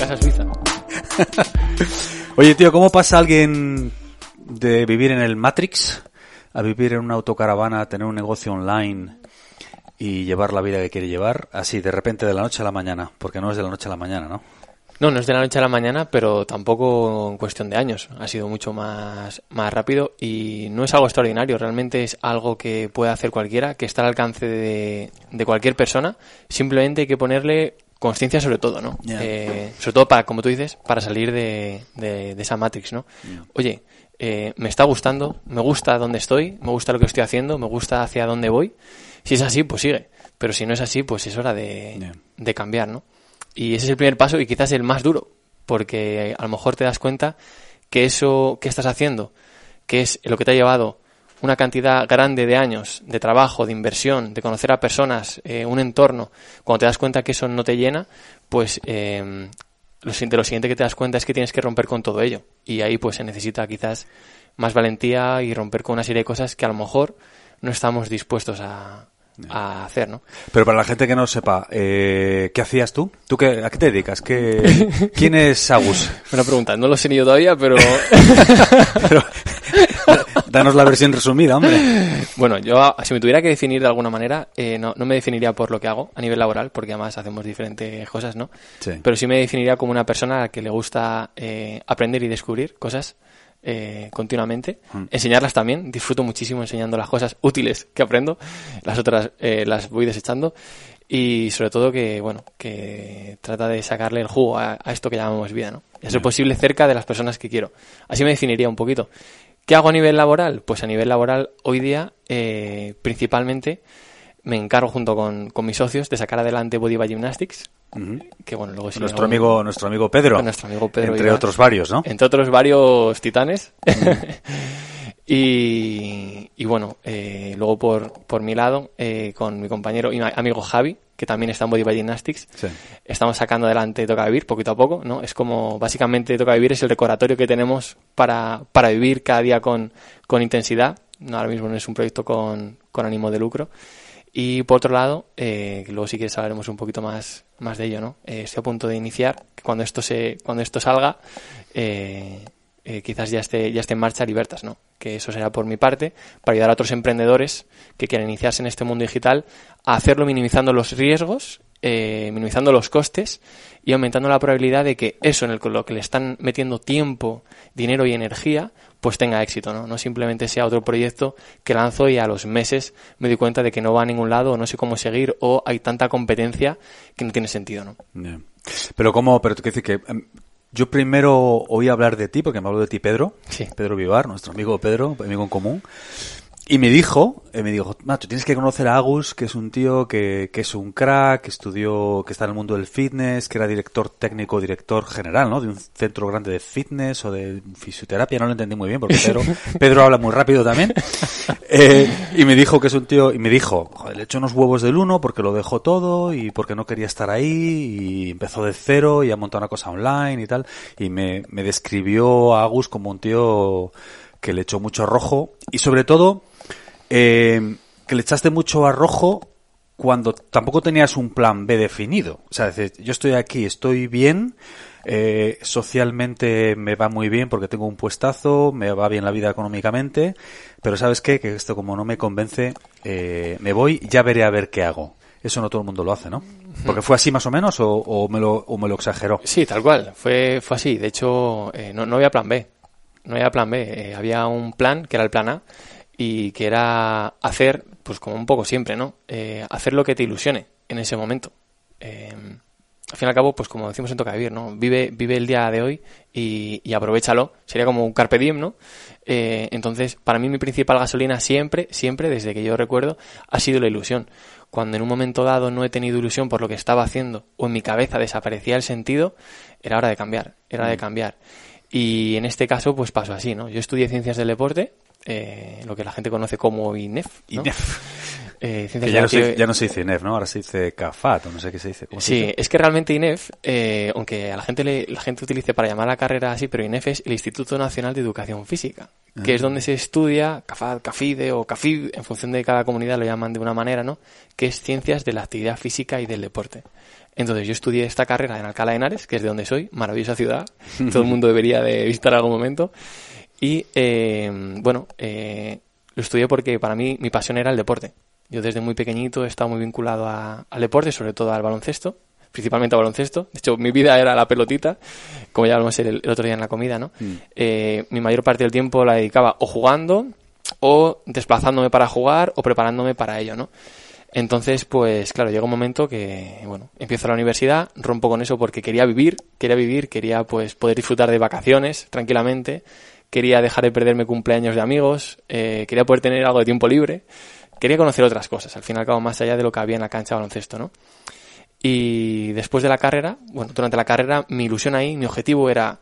casa suiza. Oye, tío, ¿cómo pasa alguien de vivir en el Matrix a vivir en una autocaravana, tener un negocio online y llevar la vida que quiere llevar así de repente de la noche a la mañana? Porque no es de la noche a la mañana, ¿no? No, no es de la noche a la mañana, pero tampoco en cuestión de años. Ha sido mucho más, más rápido y no es algo extraordinario. Realmente es algo que puede hacer cualquiera, que está al alcance de, de cualquier persona. Simplemente hay que ponerle conciencia sobre todo, ¿no? Eh, sobre todo para, como tú dices, para salir de, de, de esa Matrix, ¿no? Oye, eh, me está gustando, me gusta dónde estoy, me gusta lo que estoy haciendo, me gusta hacia dónde voy. Si es así, pues sigue. Pero si no es así, pues es hora de, de cambiar, ¿no? Y ese es el primer paso y quizás el más duro, porque a lo mejor te das cuenta que eso que estás haciendo, que es lo que te ha llevado una cantidad grande de años de trabajo, de inversión, de conocer a personas, eh, un entorno, cuando te das cuenta que eso no te llena, pues eh, lo, de lo siguiente que te das cuenta es que tienes que romper con todo ello. Y ahí pues se necesita quizás más valentía y romper con una serie de cosas que a lo mejor no estamos dispuestos a, a hacer, ¿no? Pero para la gente que no sepa, eh, ¿qué hacías tú? ¿Tú qué, a qué te dedicas? ¿Qué, ¿Quién es Agus? Buena pregunta, no lo sé ni yo todavía, pero Pero, danos la versión resumida, hombre. bueno, yo si me tuviera que definir de alguna manera, eh, no, no me definiría por lo que hago a nivel laboral, porque además hacemos diferentes cosas, ¿no? Sí. Pero sí me definiría como una persona a la que le gusta eh, aprender y descubrir cosas eh, continuamente, Mm. enseñarlas también, disfruto muchísimo enseñando las cosas útiles que aprendo, las otras eh, las voy desechando y sobre todo que, bueno, que trata de sacarle el jugo a, a esto que llamamos vida, ¿no? Y Ya. posible cerca de las personas que quiero. Así me definiría un poquito. ¿Qué hago a nivel laboral? Pues a nivel laboral hoy día eh, principalmente me encargo junto con, con mis socios de sacar adelante Body by Gymnastics, que bueno, luego si Nuestro amigo, nuestro amigo Pedro. Nuestro amigo Pedro Entre Iván. otros varios, ¿no? entre otros varios titanes. y, y bueno, eh, luego por, por mi lado, eh, con mi compañero y mi amigo Javi, que también está en Body by Gymnastics, Sí. estamos sacando adelante Toca Vivir poquito a poco, ¿no? Es como, básicamente Toca Vivir es el recordatorio que tenemos para, para vivir cada día con, con intensidad. No, ahora mismo no es un proyecto con, con ánimo de lucro. Y por otro lado, eh, luego si quieres hablaremos un poquito más, más de ello, ¿no? Eh, estoy a punto de iniciar, cuando esto se, cuando esto salga, eh, quizás ya esté, ya esté en marcha Libertas, ¿no? Que eso será por mi parte, para ayudar a otros emprendedores que quieran iniciarse en este mundo digital a hacerlo minimizando los riesgos, eh, minimizando los costes y aumentando la probabilidad de que eso en el, lo que le están metiendo tiempo, dinero y energía, pues tenga éxito, ¿no? No simplemente sea otro proyecto que lanzo y a los meses me doy cuenta de que no va a ningún lado o no sé cómo seguir o hay tanta competencia que no tiene sentido, ¿no? Pero cómo, pero decir que em, yo primero oí hablar de ti, porque me habló de ti Pedro, Sí. Pedro Vivar, nuestro amigo Pedro, amigo en común, y me dijo, eh, me dijo, macho, tienes que conocer a Agus, que es un tío que, que es un crack, que estudió, que está en el mundo del fitness, que era director técnico, director general, ¿no? De un centro grande de fitness o de fisioterapia, no lo entendí muy bien, porque Pedro, Pedro habla muy rápido también. Eh, y me dijo que es un tío, y me dijo, joder, le echó unos huevos del uno porque lo dejó todo y porque no quería estar ahí y empezó de cero y ha montado una cosa online y tal. Y me, me describió a Agus como un tío que le echó mucho rojo y sobre todo eh, que le echaste mucho a rojo cuando tampoco tenías un plan B definido. O sea, es decir, yo estoy aquí, estoy bien, eh, socialmente me va muy bien porque tengo un puestazo, me va bien la vida económicamente, pero ¿sabes qué? Que esto como no me convence, eh, me voy, ya veré a ver qué hago. Eso no todo el mundo lo hace, ¿no? Porque fue así más o menos o, o me, lo, o me lo exageró. Sí, tal cual. Fue, fue así. De hecho, eh, no, no había plan B. No había plan B. Eh, había un plan, que era el plan A, y que era hacer, pues como un poco siempre, ¿no? Eh, hacer lo que te ilusione en ese momento. Eh, al fin y al cabo, pues como decimos en Toca Vivir, ¿no? Vive, vive el día de hoy y, y aprovechalo. Sería como un carpe diem, ¿no? Eh, entonces, para mí mi principal gasolina siempre, siempre, desde que yo recuerdo, ha sido la ilusión. Cuando en un momento dado no he tenido ilusión por lo que estaba haciendo o en mi cabeza desaparecía el sentido, era hora de cambiar, era hora de cambiar. Y en este caso, pues pasó así, ¿no? Yo estudié Ciencias del Deporte, eh, lo que la gente conoce como INEF, ¿no? INEF. Eh, Que ya, no se, ya no se dice INEF, ¿no? Ahora se dice CAFAT, o no sé qué se dice. ¿Cómo se Sí, dice? es que realmente INEF, eh, aunque a la gente le- la gente utilice para llamar a la carrera así, pero INEF es el Instituto Nacional de Educación Física, que es donde se estudia CAFAD, CAFIDE o CAFID, en función de cada comunidad lo llaman de una manera, ¿no? Que es Ciencias de la Actividad Física y del Deporte. Entonces yo estudié esta carrera en Alcalá de Henares, que es de donde soy, maravillosa ciudad, todo el mundo debería de visitar algún momento. Y eh, bueno, eh, lo estudié porque para mí mi pasión era el deporte. Yo desde muy pequeñito he estado muy vinculado a- al deporte, sobre todo al baloncesto, principalmente al baloncesto. De hecho, mi vida era la pelotita, como ya hablamos el, el otro día en la comida, ¿no? Eh, mi mayor parte del tiempo la dedicaba o jugando, o desplazándome para jugar, o preparándome para ello, ¿no? Entonces, pues claro, llega un momento que, bueno, empiezo la universidad, rompo con eso porque quería vivir, quería vivir, quería pues poder disfrutar de vacaciones tranquilamente, quería dejar de perderme cumpleaños de amigos, eh, quería poder tener algo de tiempo libre, quería conocer otras cosas, al fin y al cabo más allá de lo que había en la cancha de baloncesto, ¿no? Y después de la carrera, bueno, durante la carrera, mi ilusión ahí, mi objetivo era,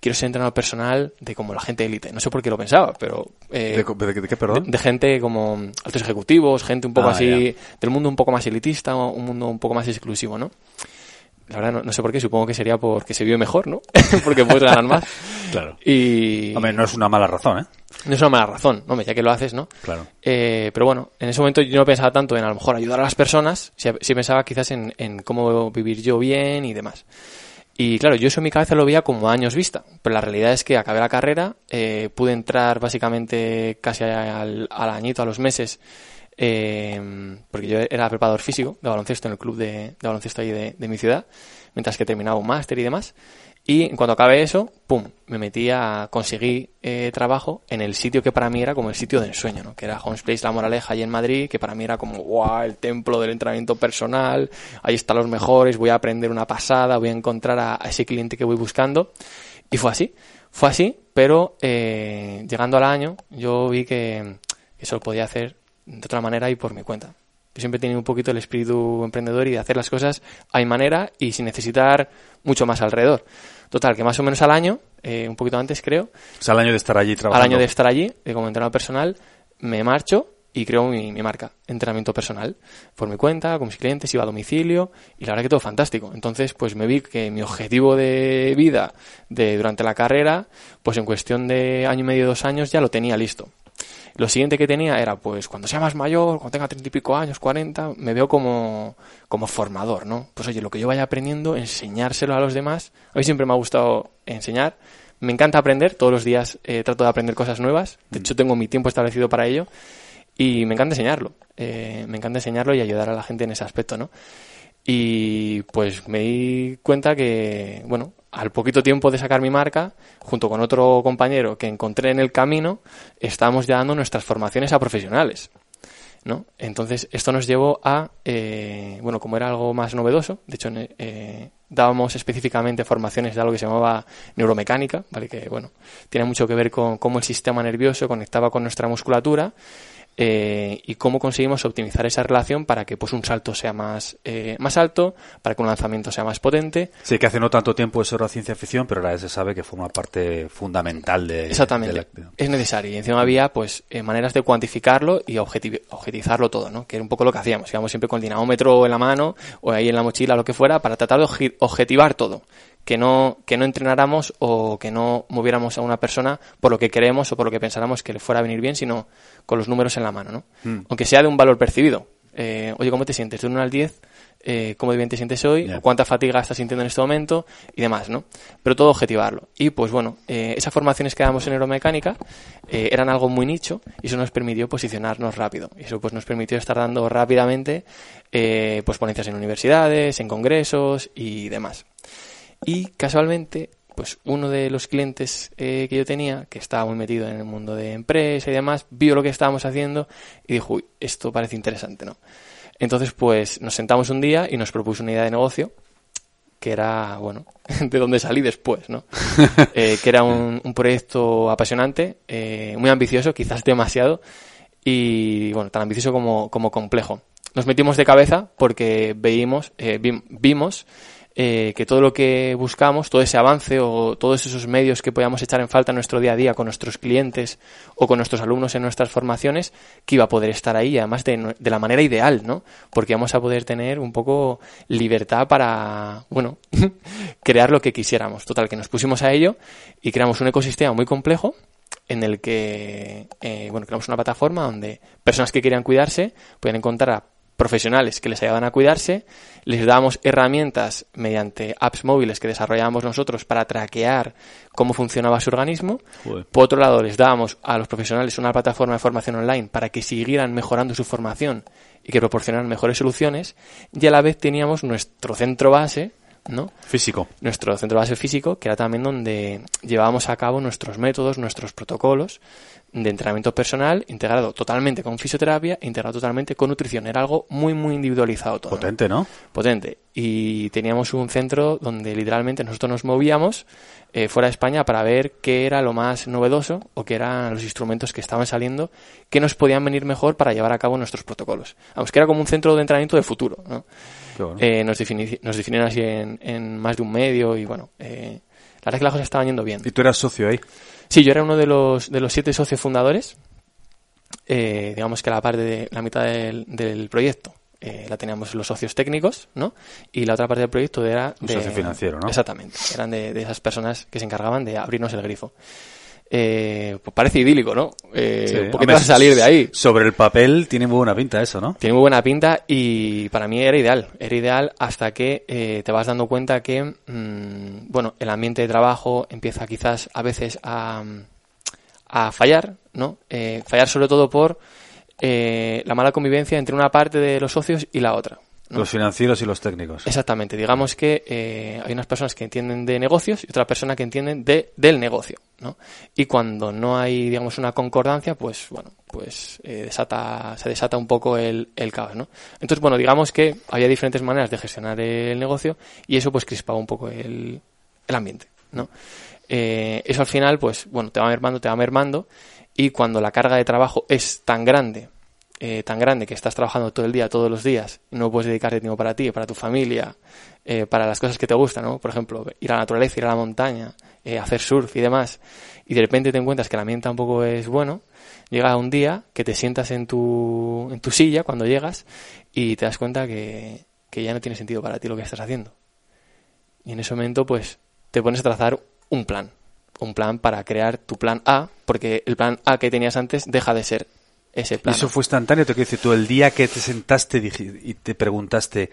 quiero ser entrenador personal de como la gente élite. No sé por qué lo pensaba, pero... eh, ¿De, co- de- de qué, perdón? de, gente como altos ejecutivos, gente un poco Ah, así, del mundo un poco más elitista, un mundo un poco más exclusivo, ¿no? La verdad no, no sé por qué, supongo que sería porque se vive mejor, ¿no? porque puedes ganar más. Claro. Y Hombre, no es una mala razón, ¿eh? no es una mala razón, hombre, ya que lo haces, ¿no? Claro. Eh, pero bueno, en ese momento yo no pensaba tanto en a lo mejor ayudar a las personas, si, si pensaba quizás en, en cómo vivir yo bien y demás. Y claro, yo eso en mi cabeza lo veía como años vista, pero la realidad es que acabé la carrera, eh, pude entrar básicamente casi al, al añito, a los meses, eh, porque yo era preparador físico de baloncesto en el club de, de baloncesto ahí de, de mi ciudad, mientras que terminaba un máster y demás. Y en cuanto acabé eso, pum, me metí a conseguir eh, trabajo en el sitio que para mí era como el sitio del sueño, ¿no? Que era Homes Place La Moraleja, allí en Madrid, que para mí era como, wow, el templo del entrenamiento personal, ahí están los mejores, voy a aprender una pasada, voy a encontrar a, a ese cliente que voy buscando. Y fue así, fue así, pero eh, llegando al año, yo vi que, que eso lo podía hacer de otra manera y por mi cuenta. Yo siempre he tenido un poquito el espíritu emprendedor y de hacer las cosas a mi manera y sin necesitar mucho más alrededor. Total, que más o menos al año, eh, un poquito antes creo, O sea, el año de estar allí al trabajando. año de estar allí, de como entrenador personal, me marcho y creo mi, mi marca, entrenamiento personal, por mi cuenta, con mis clientes, iba a domicilio y la verdad que todo fantástico. Entonces, pues me vi que mi objetivo de vida de durante la carrera, pues en cuestión de año y medio, dos años ya lo tenía listo. Lo siguiente que tenía era, pues, cuando sea más mayor, cuando tenga treinta y pico años, cuarenta, me veo como, como formador, ¿no? Pues oye, lo que yo vaya aprendiendo, enseñárselo a los demás. A mí siempre me ha gustado enseñar. Me encanta aprender, todos los días eh, trato de aprender cosas nuevas. De hecho, tengo mi tiempo establecido para ello. Y me encanta enseñarlo. Eh, me encanta enseñarlo y ayudar a la gente en ese aspecto, ¿no? Y pues me di cuenta que, bueno, al poquito tiempo de sacar mi marca, junto con otro compañero que encontré en el camino, estábamos ya dando nuestras formaciones a profesionales. ¿no? Entonces, esto nos llevó a, eh, bueno, como era algo más novedoso, de hecho, eh, dábamos específicamente formaciones de algo que se llamaba neuromecánica, ¿vale? Que, bueno, tiene mucho que ver con cómo el sistema nervioso conectaba con nuestra musculatura eh, y cómo conseguimos optimizar esa relación para que pues un salto sea más, eh, más alto, para que un lanzamiento sea más potente. Sí, que hace no tanto tiempo eso era ciencia ficción, pero ahora se sabe que forma parte fundamental de... Exactamente. de la- Es necesario. Y encima había pues eh, maneras de cuantificarlo y objetivizarlo todo, ¿no? Que era un poco lo que hacíamos. Íbamos siempre con el dinamómetro en la mano o ahí en la mochila, lo que fuera, para tratar de obje- objetivar todo. Que no, que no entrenáramos o que no moviéramos a una persona por lo que queremos o por lo que pensáramos que le fuera a venir bien, sino con los números en la mano, ¿no? Mm. Aunque sea de un valor percibido. Eh, oye, ¿cómo te sientes? De 1 al 10, eh, ¿cómo de bien te sientes hoy? Ya. ¿O ¿Cuánta fatiga estás sintiendo en este momento? Y demás, ¿no? Pero todo objetivarlo. Y pues bueno, eh, esas formaciones que damos en aeromecánica eh, eran algo muy nicho y eso nos permitió posicionarnos rápido. Y eso pues nos permitió estar dando rápidamente eh, pues ponencias en universidades, en congresos y demás. Y casualmente, pues uno de los clientes eh, que yo tenía, que estaba muy metido en el mundo de empresa y demás, vio lo que estábamos haciendo y dijo, uy, esto parece interesante, ¿no? Entonces, pues nos sentamos un día y nos propuso una idea de negocio que era, bueno, de donde salí después, ¿no? Eh, que era un, un proyecto apasionante, eh, muy ambicioso, quizás demasiado, y bueno, tan ambicioso como, como complejo. Nos metimos de cabeza porque veímos, eh, vi- vimos eh, que todo lo que buscamos, todo ese avance o todos esos medios que podíamos echar en falta en nuestro día a día con nuestros clientes o con nuestros alumnos en nuestras formaciones, que iba a poder estar ahí, además de, de la manera ideal, ¿no? Porque vamos a poder tener un poco libertad para, bueno, crear lo que quisiéramos. Total, que nos pusimos a ello y creamos un ecosistema muy complejo en el que, eh, bueno, creamos una plataforma donde personas que querían cuidarse pueden encontrar a profesionales que les ayudaban a cuidarse, les dábamos herramientas mediante apps móviles que desarrollábamos nosotros para traquear cómo funcionaba su organismo. Por otro lado, les dábamos a los profesionales una plataforma de formación online para que siguieran mejorando su formación y que proporcionaran mejores soluciones. Y a la vez teníamos nuestro centro base, ¿no? Físico. Nuestro centro base físico, que era también donde llevábamos a cabo nuestros métodos, nuestros protocolos de entrenamiento personal, integrado totalmente con fisioterapia, integrado totalmente con nutrición. Era algo muy, muy individualizado todo. Potente, ¿no? Potente. Y teníamos un centro donde literalmente nosotros nos movíamos eh, fuera de España para ver qué era lo más novedoso o qué eran los instrumentos que estaban saliendo que nos podían venir mejor para llevar a cabo nuestros protocolos. Vamos, que era como un centro de entrenamiento de futuro, ¿no? Eh, nos, nos definieron así en, en, más de un medio y bueno, eh, la verdad es que las cosas estaban yendo bien. ¿Y tú eras socio ahí? Sí, yo era uno de los, de los siete socios fundadores. Eh, digamos que la parte de la mitad del, del proyecto eh, la teníamos los socios técnicos, ¿no? Y la otra parte del proyecto era de... Un socio financiero, ¿no? Exactamente. Eran de, de esas personas que se encargaban de abrirnos el grifo. Eh, pues parece idílico, ¿no? Eh, ¿Por qué te vas a salir de ahí? Sobre el papel tiene muy buena pinta eso, ¿no? Tiene muy buena pinta y para mí era ideal. Era ideal hasta que eh, te vas dando cuenta que, mmm, bueno, el ambiente de trabajo empieza quizás a veces a, a fallar, ¿no? Eh, fallar sobre todo por eh, la mala convivencia entre una parte de los socios y la otra. ¿No? Los financieros y los técnicos. Exactamente. Digamos que eh, hay unas personas que entienden de negocios y otra persona que entienden de, del negocio, ¿no? Y cuando no hay, digamos, una concordancia, pues, bueno, pues eh, desata, se desata un poco el, el caos, ¿no? Entonces, bueno, digamos que había diferentes maneras de gestionar el negocio y eso pues crispaba un poco el, el ambiente, ¿no? Eh, eso al final, pues, bueno, te va mermando, te va mermando y cuando la carga de trabajo es tan grande eh, tan grande que estás trabajando todo el día, todos los días, no puedes dedicarte tiempo para ti, para tu familia, eh, para las cosas que te gustan, ¿no? Por ejemplo, ir a la naturaleza, ir a la montaña, eh, hacer surf y demás, y de repente te encuentras que el ambiente tampoco es bueno, llega un día que te sientas en tu, en tu silla cuando llegas y te das cuenta que, que ya no tiene sentido para ti lo que estás haciendo. Y en ese momento, pues, te pones a trazar un plan. Un plan para crear tu plan A, porque el plan A que tenías antes deja de ser ese plan. ¿Y eso fue instantáneo? Te quiero decir, tú el día que te sentaste y te preguntaste,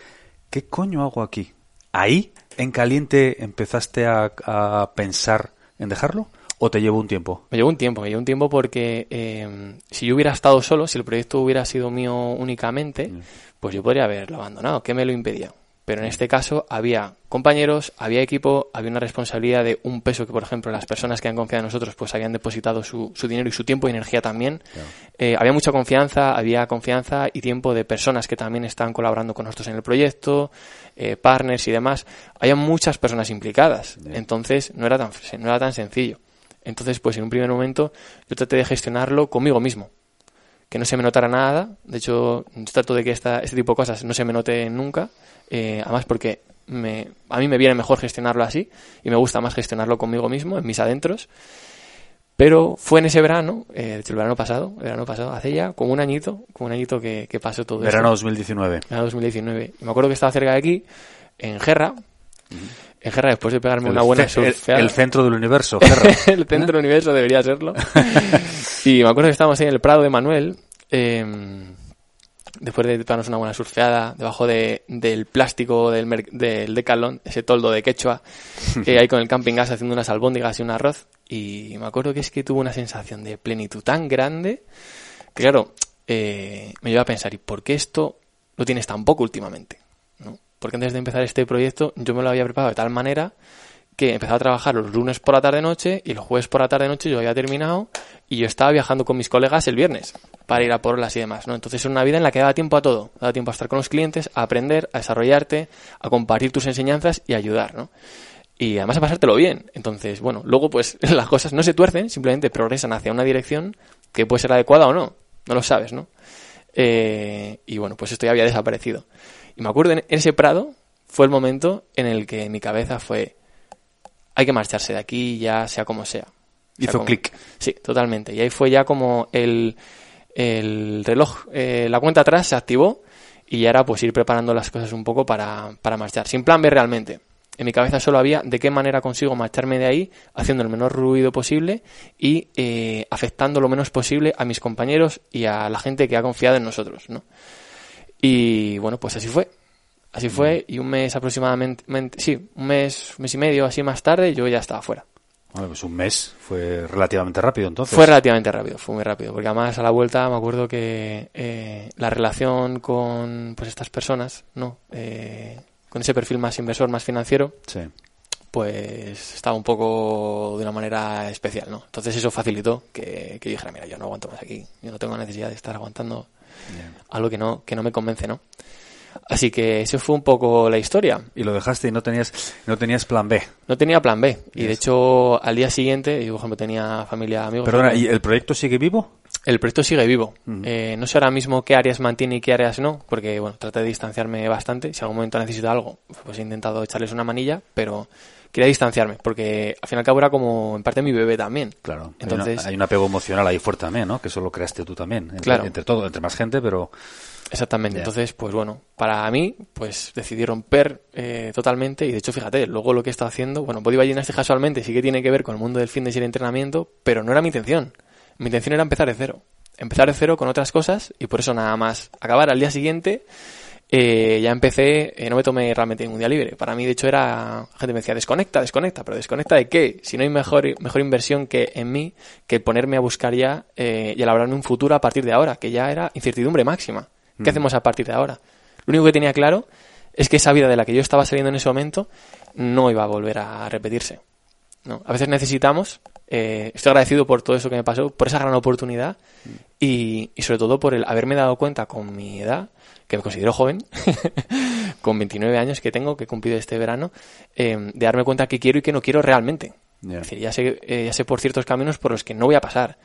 ¿qué coño hago aquí? ¿Ahí, en caliente, empezaste a, a pensar en dejarlo? ¿O te llevó un tiempo? Me llevó un tiempo, me llevó un tiempo porque eh, si yo hubiera estado solo, si el proyecto hubiera sido mío únicamente, mm. pues yo podría haberlo abandonado. ¿Qué me lo impedía? Pero en este caso había compañeros, había equipo, había una responsabilidad de un peso que, por ejemplo, las personas que han confiado en nosotros pues habían depositado su, su dinero y su tiempo y energía también. Claro. Eh, había mucha confianza, había confianza y tiempo de personas que también están colaborando con nosotros en el proyecto, eh, partners y demás. Había muchas personas implicadas. Yeah. Entonces no era, tan, no era tan sencillo. Entonces, pues en un primer momento yo traté de gestionarlo conmigo mismo que no se me notara nada. De hecho, trato de que esta, este tipo de cosas no se me note nunca. Eh, además, porque me, a mí me viene mejor gestionarlo así y me gusta más gestionarlo conmigo mismo, en mis adentros. Pero fue en ese verano, eh, el verano pasado, el verano pasado, hace ya como un añito, como un añito que, que pasó todo Verano esto. 2019. Verano 2019. Y me acuerdo que estaba cerca de aquí, en Gerra. Uh -huh. En Gerra, después de pegarme el una buena surfeada. El, el, centro del universo, Gerra. el centro del universo debería serlo. y me acuerdo que estábamos ahí en el Prado de Manuel, eh, después de darnos una buena surfeada debajo de, del plástico del, del Decathlon, ese toldo de quechua, que hay con el camping gas haciendo unas albóndigas y un arroz. Y me acuerdo que es que tuvo una sensación de plenitud tan grande que, claro, eh, me lleva a pensar, ¿y por qué esto lo tienes tan poco últimamente? ¿No? Porque antes de empezar este proyecto yo me lo había preparado de tal manera que empezaba a trabajar los lunes por la tarde-noche y los jueves por la tarde-noche yo había terminado y yo estaba viajando con mis colegas el viernes para ir a por las y demás, ¿no? Entonces era una vida en la que daba tiempo a todo, daba tiempo a estar con los clientes, a aprender, a desarrollarte, a compartir tus enseñanzas y a ayudar, ¿no? Y además a pasártelo bien. Entonces, bueno, luego pues las cosas no se tuercen, simplemente progresan hacia una dirección que puede ser adecuada o no, no lo sabes, ¿no? Eh, y bueno, pues esto ya había desaparecido. Y me acuerdo en ese prado, fue el momento en el que mi cabeza fue, hay que marcharse de aquí ya sea como sea. Hizo clic. Sí, totalmente. Y ahí fue ya como el, el reloj, eh, la cuenta atrás se activó y ya era pues ir preparando las cosas un poco para, para marchar. Sin plan B realmente. En mi cabeza solo había de qué manera consigo marcharme de ahí haciendo el menor ruido posible y eh, afectando lo menos posible a mis compañeros y a la gente que ha confiado en nosotros, ¿no? Y bueno, pues así fue. Así fue y un mes aproximadamente, sí, un mes, un mes y medio así más tarde yo ya estaba fuera. Bueno, pues un mes fue relativamente rápido entonces. Fue relativamente rápido, fue muy rápido, porque además a la vuelta me acuerdo que eh, la relación con pues estas personas, ¿no? Eh, con ese perfil más inversor, más financiero, Sí. pues estaba un poco de una manera especial, ¿no? Entonces eso facilitó que, que yo dijera, mira, yo no aguanto más aquí, yo no tengo necesidad de estar aguantando Bien. algo que no, que no me convence, ¿no? Así que eso fue un poco la historia. Y lo dejaste y no tenías, no tenías plan B. No tenía plan B. Y de hecho, al día siguiente, yo por ejemplo tenía familia, amigos. Perdona. ¿y el proyecto sigue vivo? El proyecto sigue vivo. Eh, no sé ahora mismo qué áreas mantiene y qué áreas no, porque bueno, traté de distanciarme bastante. Si algún momento necesito algo, pues he intentado echarles una manilla, pero quería distanciarme, porque al fin y al cabo era como en parte mi bebé también. Claro. Entonces, hay, una- hay un apego emocional ahí fuerte también, ¿no? Que eso lo creaste tú también. Entre, Claro. entre todo, entre más gente, pero... exactamente. Entonces, pues bueno, para mí, pues decidí romper eh, totalmente. Y de hecho, fíjate, luego lo que he estado haciendo, bueno, Body Gymnastics casualmente sí que tiene que ver con el mundo del fitness y el entrenamiento, pero no era mi intención. Mi intención era empezar de cero. Empezar de cero con otras cosas y por eso nada más acabar al día siguiente eh, ya empecé, eh, no me tomé realmente ningún día libre. Para mí, de hecho, era, la gente me decía, desconecta, desconecta, pero desconecta de qué? Si no hay mejor, mejor inversión que en mí, que ponerme a buscar ya eh, y elaborarme un futuro a partir de ahora, que ya era incertidumbre máxima. ¿Qué hacemos a partir de ahora? Lo único que tenía claro es que esa vida de la que yo estaba saliendo en ese momento no iba a volver a repetirse. ¿no? A veces necesitamos, eh, estoy agradecido por todo eso que me pasó, por esa gran oportunidad y, y sobre todo por el haberme dado cuenta con mi edad, que me considero joven, con 29 años que tengo, que he cumplido este verano, eh, de darme cuenta que quiero y que no quiero realmente. Es decir, ya sé, eh, ya sé por ciertos caminos por los que no voy a pasar.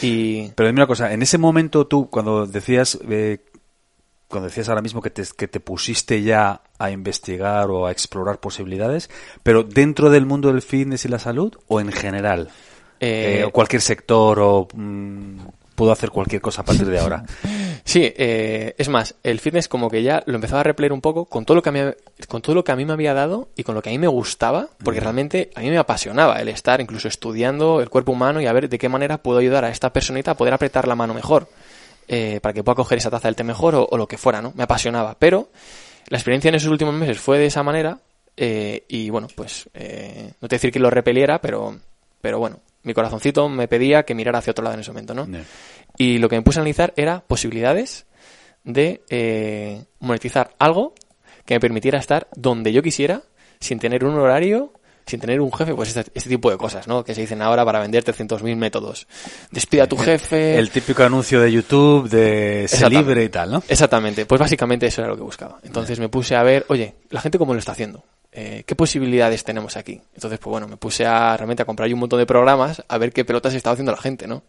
Y Pero dime una cosa, en ese momento tú, cuando decías, eh, cuando decías ahora mismo que te, que te pusiste ya a investigar o a explorar posibilidades, pero dentro del mundo del fitness y la salud o en general, eh, Eh, o cualquier sector o mm, puedo hacer cualquier cosa a partir de ahora. Sí, eh, es más, el fitness como que ya lo empezaba a replear un poco con todo lo que a mí, con todo lo que a mí me había dado y con lo que a mí me gustaba, porque realmente a mí me apasionaba el estar incluso estudiando el cuerpo humano y a ver de qué manera puedo ayudar a esta personita a poder apretar la mano mejor, eh, para que pueda coger esa taza del té mejor o, o lo que fuera, ¿no? Me apasionaba, pero la experiencia en esos últimos meses fue de esa manera eh, y bueno, pues eh, no te voy a decir que lo repeliera, pero, pero bueno, mi corazoncito me pedía que mirara hacia otro lado en ese momento, ¿no? Y lo que me puse a analizar era posibilidades de eh, monetizar algo que me permitiera estar donde yo quisiera, sin tener un horario, sin tener un jefe, pues este, este tipo de cosas, ¿no? Que se dicen ahora para vender 300.000 métodos. Despida a tu jefe. El típico anuncio de YouTube de se libre y tal, ¿no? Exactamente, pues básicamente eso era lo que buscaba. Entonces me puse a ver, oye, la gente cómo lo está haciendo. Eh, ¿Qué posibilidades tenemos aquí? Entonces, pues bueno, me puse a realmente a comprar un montón de programas a ver qué pelotas estaba haciendo la gente, ¿no?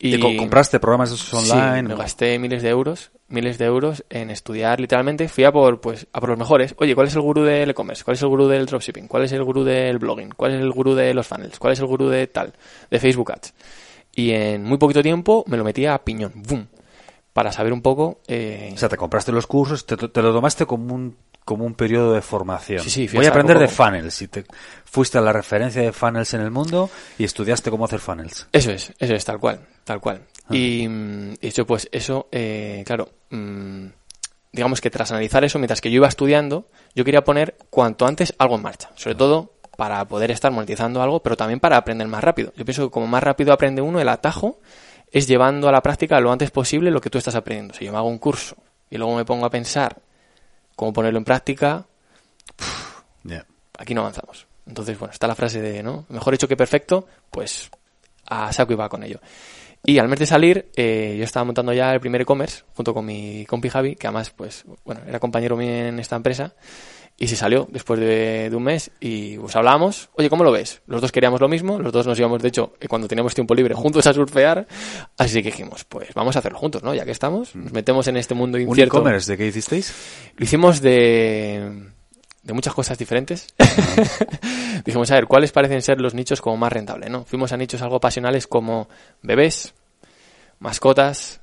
Y co- compraste programas esos online. Sí, me gasté miles de euros, miles de euros en estudiar literalmente. Fui a por, pues, a por los mejores. Oye, ¿cuál es el gurú del e-commerce? ¿Cuál es el gurú del dropshipping? ¿Cuál es el gurú del blogging? ¿Cuál es el gurú de los funnels? ¿Cuál es el gurú de tal? De Facebook Ads. Y en muy poquito tiempo me lo metía a piñón. ¡Bum! Para saber un poco... eh, O sea, te compraste los cursos, te, te lo tomaste como un, como un periodo de formación. Sí, sí, Voy a aprender de funnels. Y te fuiste a la referencia de funnels en el mundo y estudiaste cómo hacer funnels. Eso es, eso es, tal cual, tal cual. Ah. Y, y hecho, pues eso, eh, claro, mm, digamos que tras analizar eso, mientras que yo iba estudiando, yo quería poner cuanto antes algo en marcha, sobre todo para poder estar monetizando algo, pero también para aprender más rápido. Yo pienso que como más rápido aprende uno, el atajo es llevando a la práctica lo antes posible lo que tú estás aprendiendo. Si yo me hago un curso y luego me pongo a pensar cómo ponerlo en práctica, aquí no avanzamos. Entonces, bueno, está la frase de, ¿no? Mejor hecho que perfecto, pues a saco y va con ello. Y al mes de salir, eh, yo estaba montando ya el primer e-commerce junto con mi compi Javi, que además, pues, bueno, era compañero mío en esta empresa. Y se salió después de, de un mes y pues hablábamos, oye, ¿cómo lo ves? Los dos queríamos lo mismo, los dos nos íbamos, de hecho, eh, cuando teníamos tiempo libre, juntos a surfear. Así que dijimos, pues vamos a hacerlo juntos, ¿no? Ya que estamos, nos metemos en este mundo ¿Un incierto. e-commerce de qué hicisteis? Lo hicimos de... de muchas cosas diferentes. Dijimos, a ver, ¿cuáles parecen ser los nichos como más rentables? ¿no? Fuimos a nichos algo pasionales como bebés, mascotas,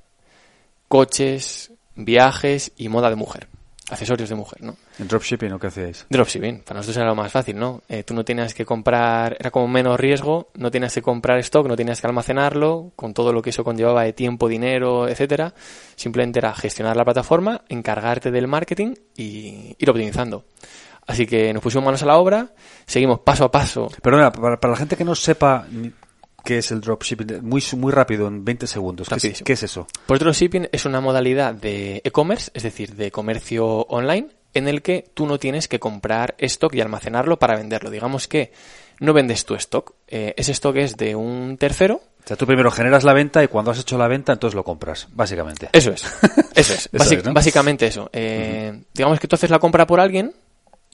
coches, viajes y moda de mujer accesorios de mujer, ¿no? ¿En dropshipping o qué hacéis? Dropshipping, para nosotros era lo más fácil, ¿no? Eh, tú no tenías que comprar, era como menos riesgo, no tenías que comprar stock, no tenías que almacenarlo, con todo lo que eso conllevaba de tiempo, dinero, etcétera. Simplemente era gestionar la plataforma, encargarte del marketing y ir optimizando. Así que nos pusimos manos a la obra, seguimos paso a paso. Perdona, para, para la gente que no sepa ¿Qué es el dropshipping? Muy, muy rápido, en 20 segundos. ¿Qué es, ¿Qué es, eso? Pues dropshipping es una modalidad de e-commerce, es decir, de comercio online, en el que tú no tienes que comprar stock y almacenarlo para venderlo. Digamos que no vendes tu stock. Eh, ese stock es de un tercero. O sea, tú primero generas la venta y cuando has hecho la venta, entonces lo compras, básicamente. Eso es. Eso es. Básicamente eso. Eh, digamos que tú haces la compra por alguien,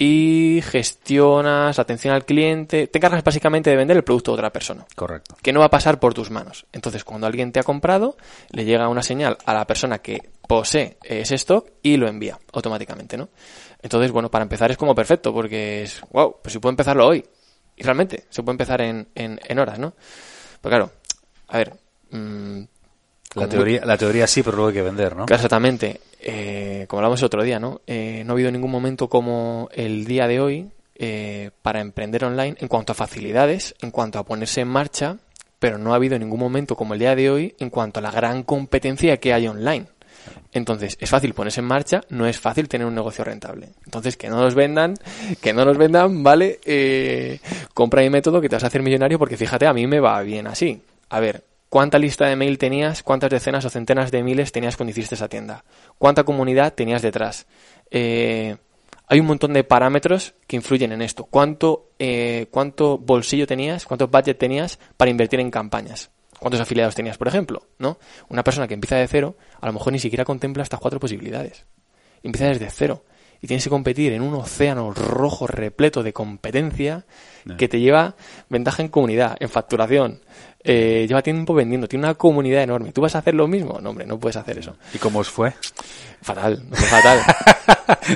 y gestionas la atención al cliente, te encargas básicamente de vender el producto a otra persona. Correcto. Que no va a pasar por tus manos. Entonces, cuando alguien te ha comprado, le llega una señal a la persona que posee ese stock y lo envía automáticamente, ¿no? Entonces, bueno, para empezar es como perfecto, porque es, wow, pues si puedo empezarlo hoy. Y realmente, se puede empezar en, en, horas, ¿no? Pues claro, a ver, mmm, la teoría, la teoría sí, pero luego hay que vender, ¿no? Exactamente. Eh, como hablamos el otro día, ¿no? Eh, no ha habido ningún momento como el día de hoy eh, para emprender online en cuanto a facilidades, en cuanto a ponerse en marcha, pero no ha habido ningún momento como el día de hoy en cuanto a la gran competencia que hay online. Entonces, es fácil ponerse en marcha, no es fácil tener un negocio rentable. Entonces, que no nos vendan, que no nos vendan, ¿vale? Eh, compra mi método que te vas a hacer millonario porque fíjate, a mí me va bien así. A ver, ¿Cuánta lista de mail tenías? ¿Cuántas decenas o centenas de miles tenías cuando hiciste esa tienda? ¿Cuánta comunidad tenías detrás? Eh, hay un montón de parámetros que influyen en esto. ¿Cuánto, eh, ¿Cuánto bolsillo tenías? ¿Cuánto budget tenías para invertir en campañas? ¿Cuántos afiliados tenías, por ejemplo? ¿No? Una persona que empieza de cero, a lo mejor ni siquiera contempla estas cuatro posibilidades. Empieza desde cero. Y tienes que competir en un océano rojo repleto de competencia que te lleva ventaja en comunidad, en facturación, eh, lleva tiempo vendiendo, tiene una comunidad enorme. ¿Tú vas a hacer lo mismo? No, hombre, no puedes hacer eso. ¿Y cómo os fue? Fatal, no fue fatal.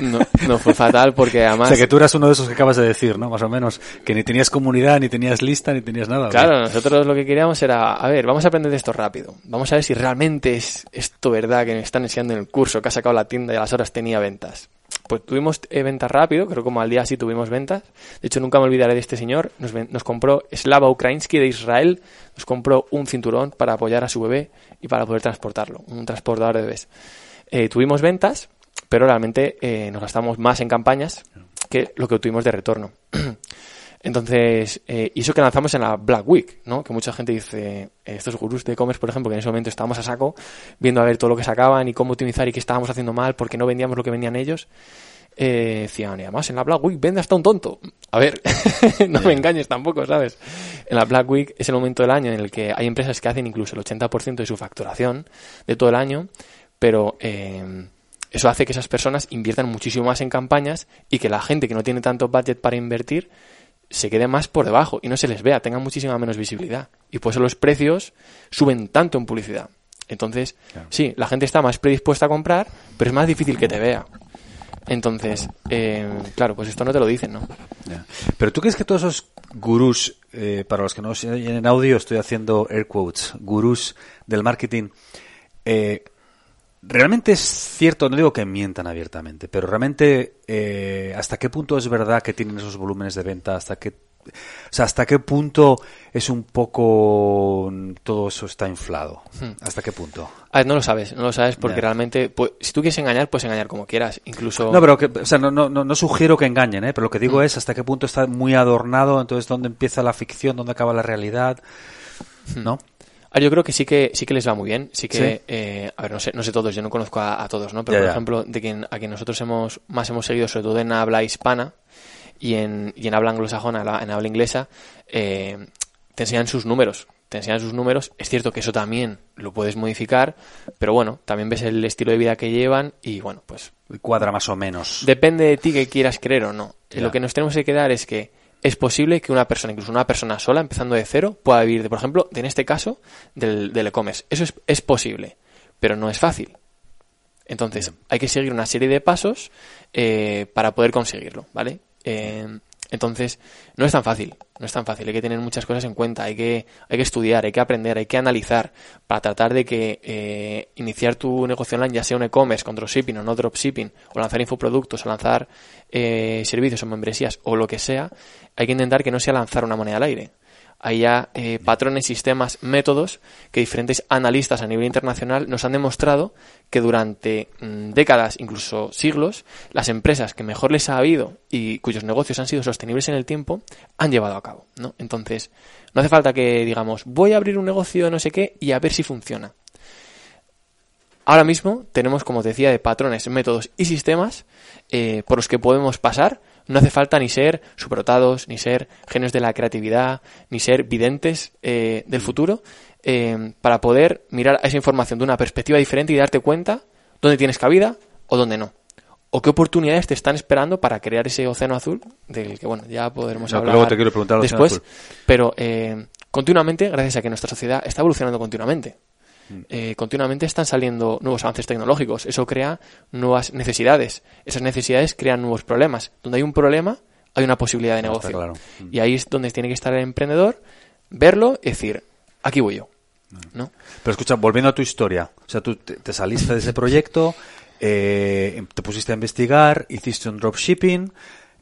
no, fue fatal porque además... O sea, que tú eras uno de esos que acabas de decir, ¿no? Más o menos, que ni tenías comunidad, ni tenías lista, ni tenías nada. Claro, nosotros lo que queríamos era, a ver, vamos a aprender de esto rápido. Vamos a ver si realmente es esto verdad que me están enseñando en el curso, que ha sacado la tienda y a las horas tenía ventas pues tuvimos ventas rápido, creo como al día sí tuvimos ventas. De hecho, nunca me olvidaré de este señor. Nos, nos compró Slava Ukrainsky de Israel, nos compró un cinturón para apoyar a su bebé y para poder transportarlo, un transportador de bebés. Eh, tuvimos ventas, pero realmente eh, nos gastamos más en campañas que lo que obtuvimos de retorno. Entonces, eh, y eso que lanzamos en la Black Week, ¿no? Que mucha gente dice, eh, estos gurús de e-commerce, por ejemplo, que en ese momento estábamos a saco, viendo a ver todo lo que sacaban y cómo optimizar y qué estábamos haciendo mal porque no vendíamos lo que vendían ellos, eh, decían, y además en la Black Week vende hasta un tonto. A ver, no me engañes tampoco, ¿sabes? En la Black Week es el momento del año en el que hay empresas que hacen incluso el 80% de su facturación de todo el año, pero... Eh, eso hace que esas personas inviertan muchísimo más en campañas y que la gente que no tiene tanto budget para invertir se quede más por debajo y no se les vea, tengan muchísima menos visibilidad. Y por eso los precios suben tanto en publicidad. Entonces, sí, la gente está más predispuesta a comprar, pero es más difícil que te vea. Entonces, eh, claro, pues esto no te lo dicen, ¿no? Pero tú crees que todos esos gurús, eh, para los que no en audio, estoy haciendo air quotes, gurús del marketing, eh, realmente es cierto, no digo que mientan abiertamente, pero realmente eh, hasta qué punto es verdad que tienen esos volúmenes de venta, hasta qué, o sea, hasta qué punto es un poco todo eso está inflado, hmm. hasta qué punto. A ver, no lo sabes, no lo sabes porque realmente, pues, si tú quieres engañar, puedes engañar como quieras, incluso. No, pero que, o sea, no, no, no, sugiero que engañen, ¿eh? pero lo que digo hmm. es hasta qué punto está muy adornado, entonces dónde empieza la ficción, dónde acaba la realidad, hmm. ¿no? Yo creo que sí que sí que les va muy bien. Sí que, Eh, a ver, no sé, no sé todos, yo no conozco a, todos, ¿no? Pero por ejemplo, de quien a quien nosotros hemos más hemos seguido, sobre todo en habla hispana y en, y en habla anglosajona, en habla inglesa, eh, te enseñan sus números. Te enseñan sus números. Es cierto que eso también lo puedes modificar, pero bueno, también ves el estilo de vida que llevan y bueno, pues. Cuadra más o menos. Depende de ti que quieras creer o no. Lo que nos tenemos que quedar es que es posible que una persona, incluso una persona sola, empezando de cero, pueda vivir, de, por ejemplo, en este caso, del, del e-commerce. Eso es, es, posible, pero no es fácil. Entonces, hay que seguir una serie de pasos eh, para poder conseguirlo, ¿vale? Eh, entonces, no es tan fácil, no es tan fácil, hay que tener muchas cosas en cuenta, hay que, hay que estudiar, hay que aprender, hay que analizar para tratar de que eh, iniciar tu negocio online, ya sea un e-commerce con dropshipping o no dropshipping, o lanzar infoproductos, o lanzar eh, servicios o membresías, o lo que sea, hay que intentar que no sea lanzar una moneda al aire hay ya eh, patrones, sistemas, métodos que diferentes analistas a nivel internacional nos han demostrado que durante mm, décadas, incluso siglos, las empresas que mejor les ha habido y cuyos negocios han sido sostenibles en el tiempo han llevado a cabo. ¿no? Entonces, no hace falta que digamos, voy a abrir un negocio de no sé qué y a ver si funciona. Ahora mismo tenemos, como te decía, de patrones, métodos y sistemas eh, por los que podemos pasar no hace falta ni ser superdotados, ni ser genios de la creatividad, ni ser videntes eh, del futuro, eh, para poder mirar a esa información de una perspectiva diferente y darte cuenta dónde tienes cabida o dónde no. O qué oportunidades te están esperando para crear ese océano azul, del que, bueno, ya podremos hablar después. Pero eh, continuamente, gracias a que nuestra sociedad está evolucionando continuamente. Eh, continuamente están saliendo nuevos avances tecnológicos. Eso crea nuevas necesidades. Esas necesidades crean nuevos problemas. Donde hay un problema, hay una posibilidad de negocio. Y ahí es donde tiene que estar el emprendedor, verlo y decir, aquí voy yo. ¿No? Pero escucha, volviendo a tu historia, o sea, tú te, saliste de ese proyecto, eh, te pusiste a investigar, hiciste un dropshipping,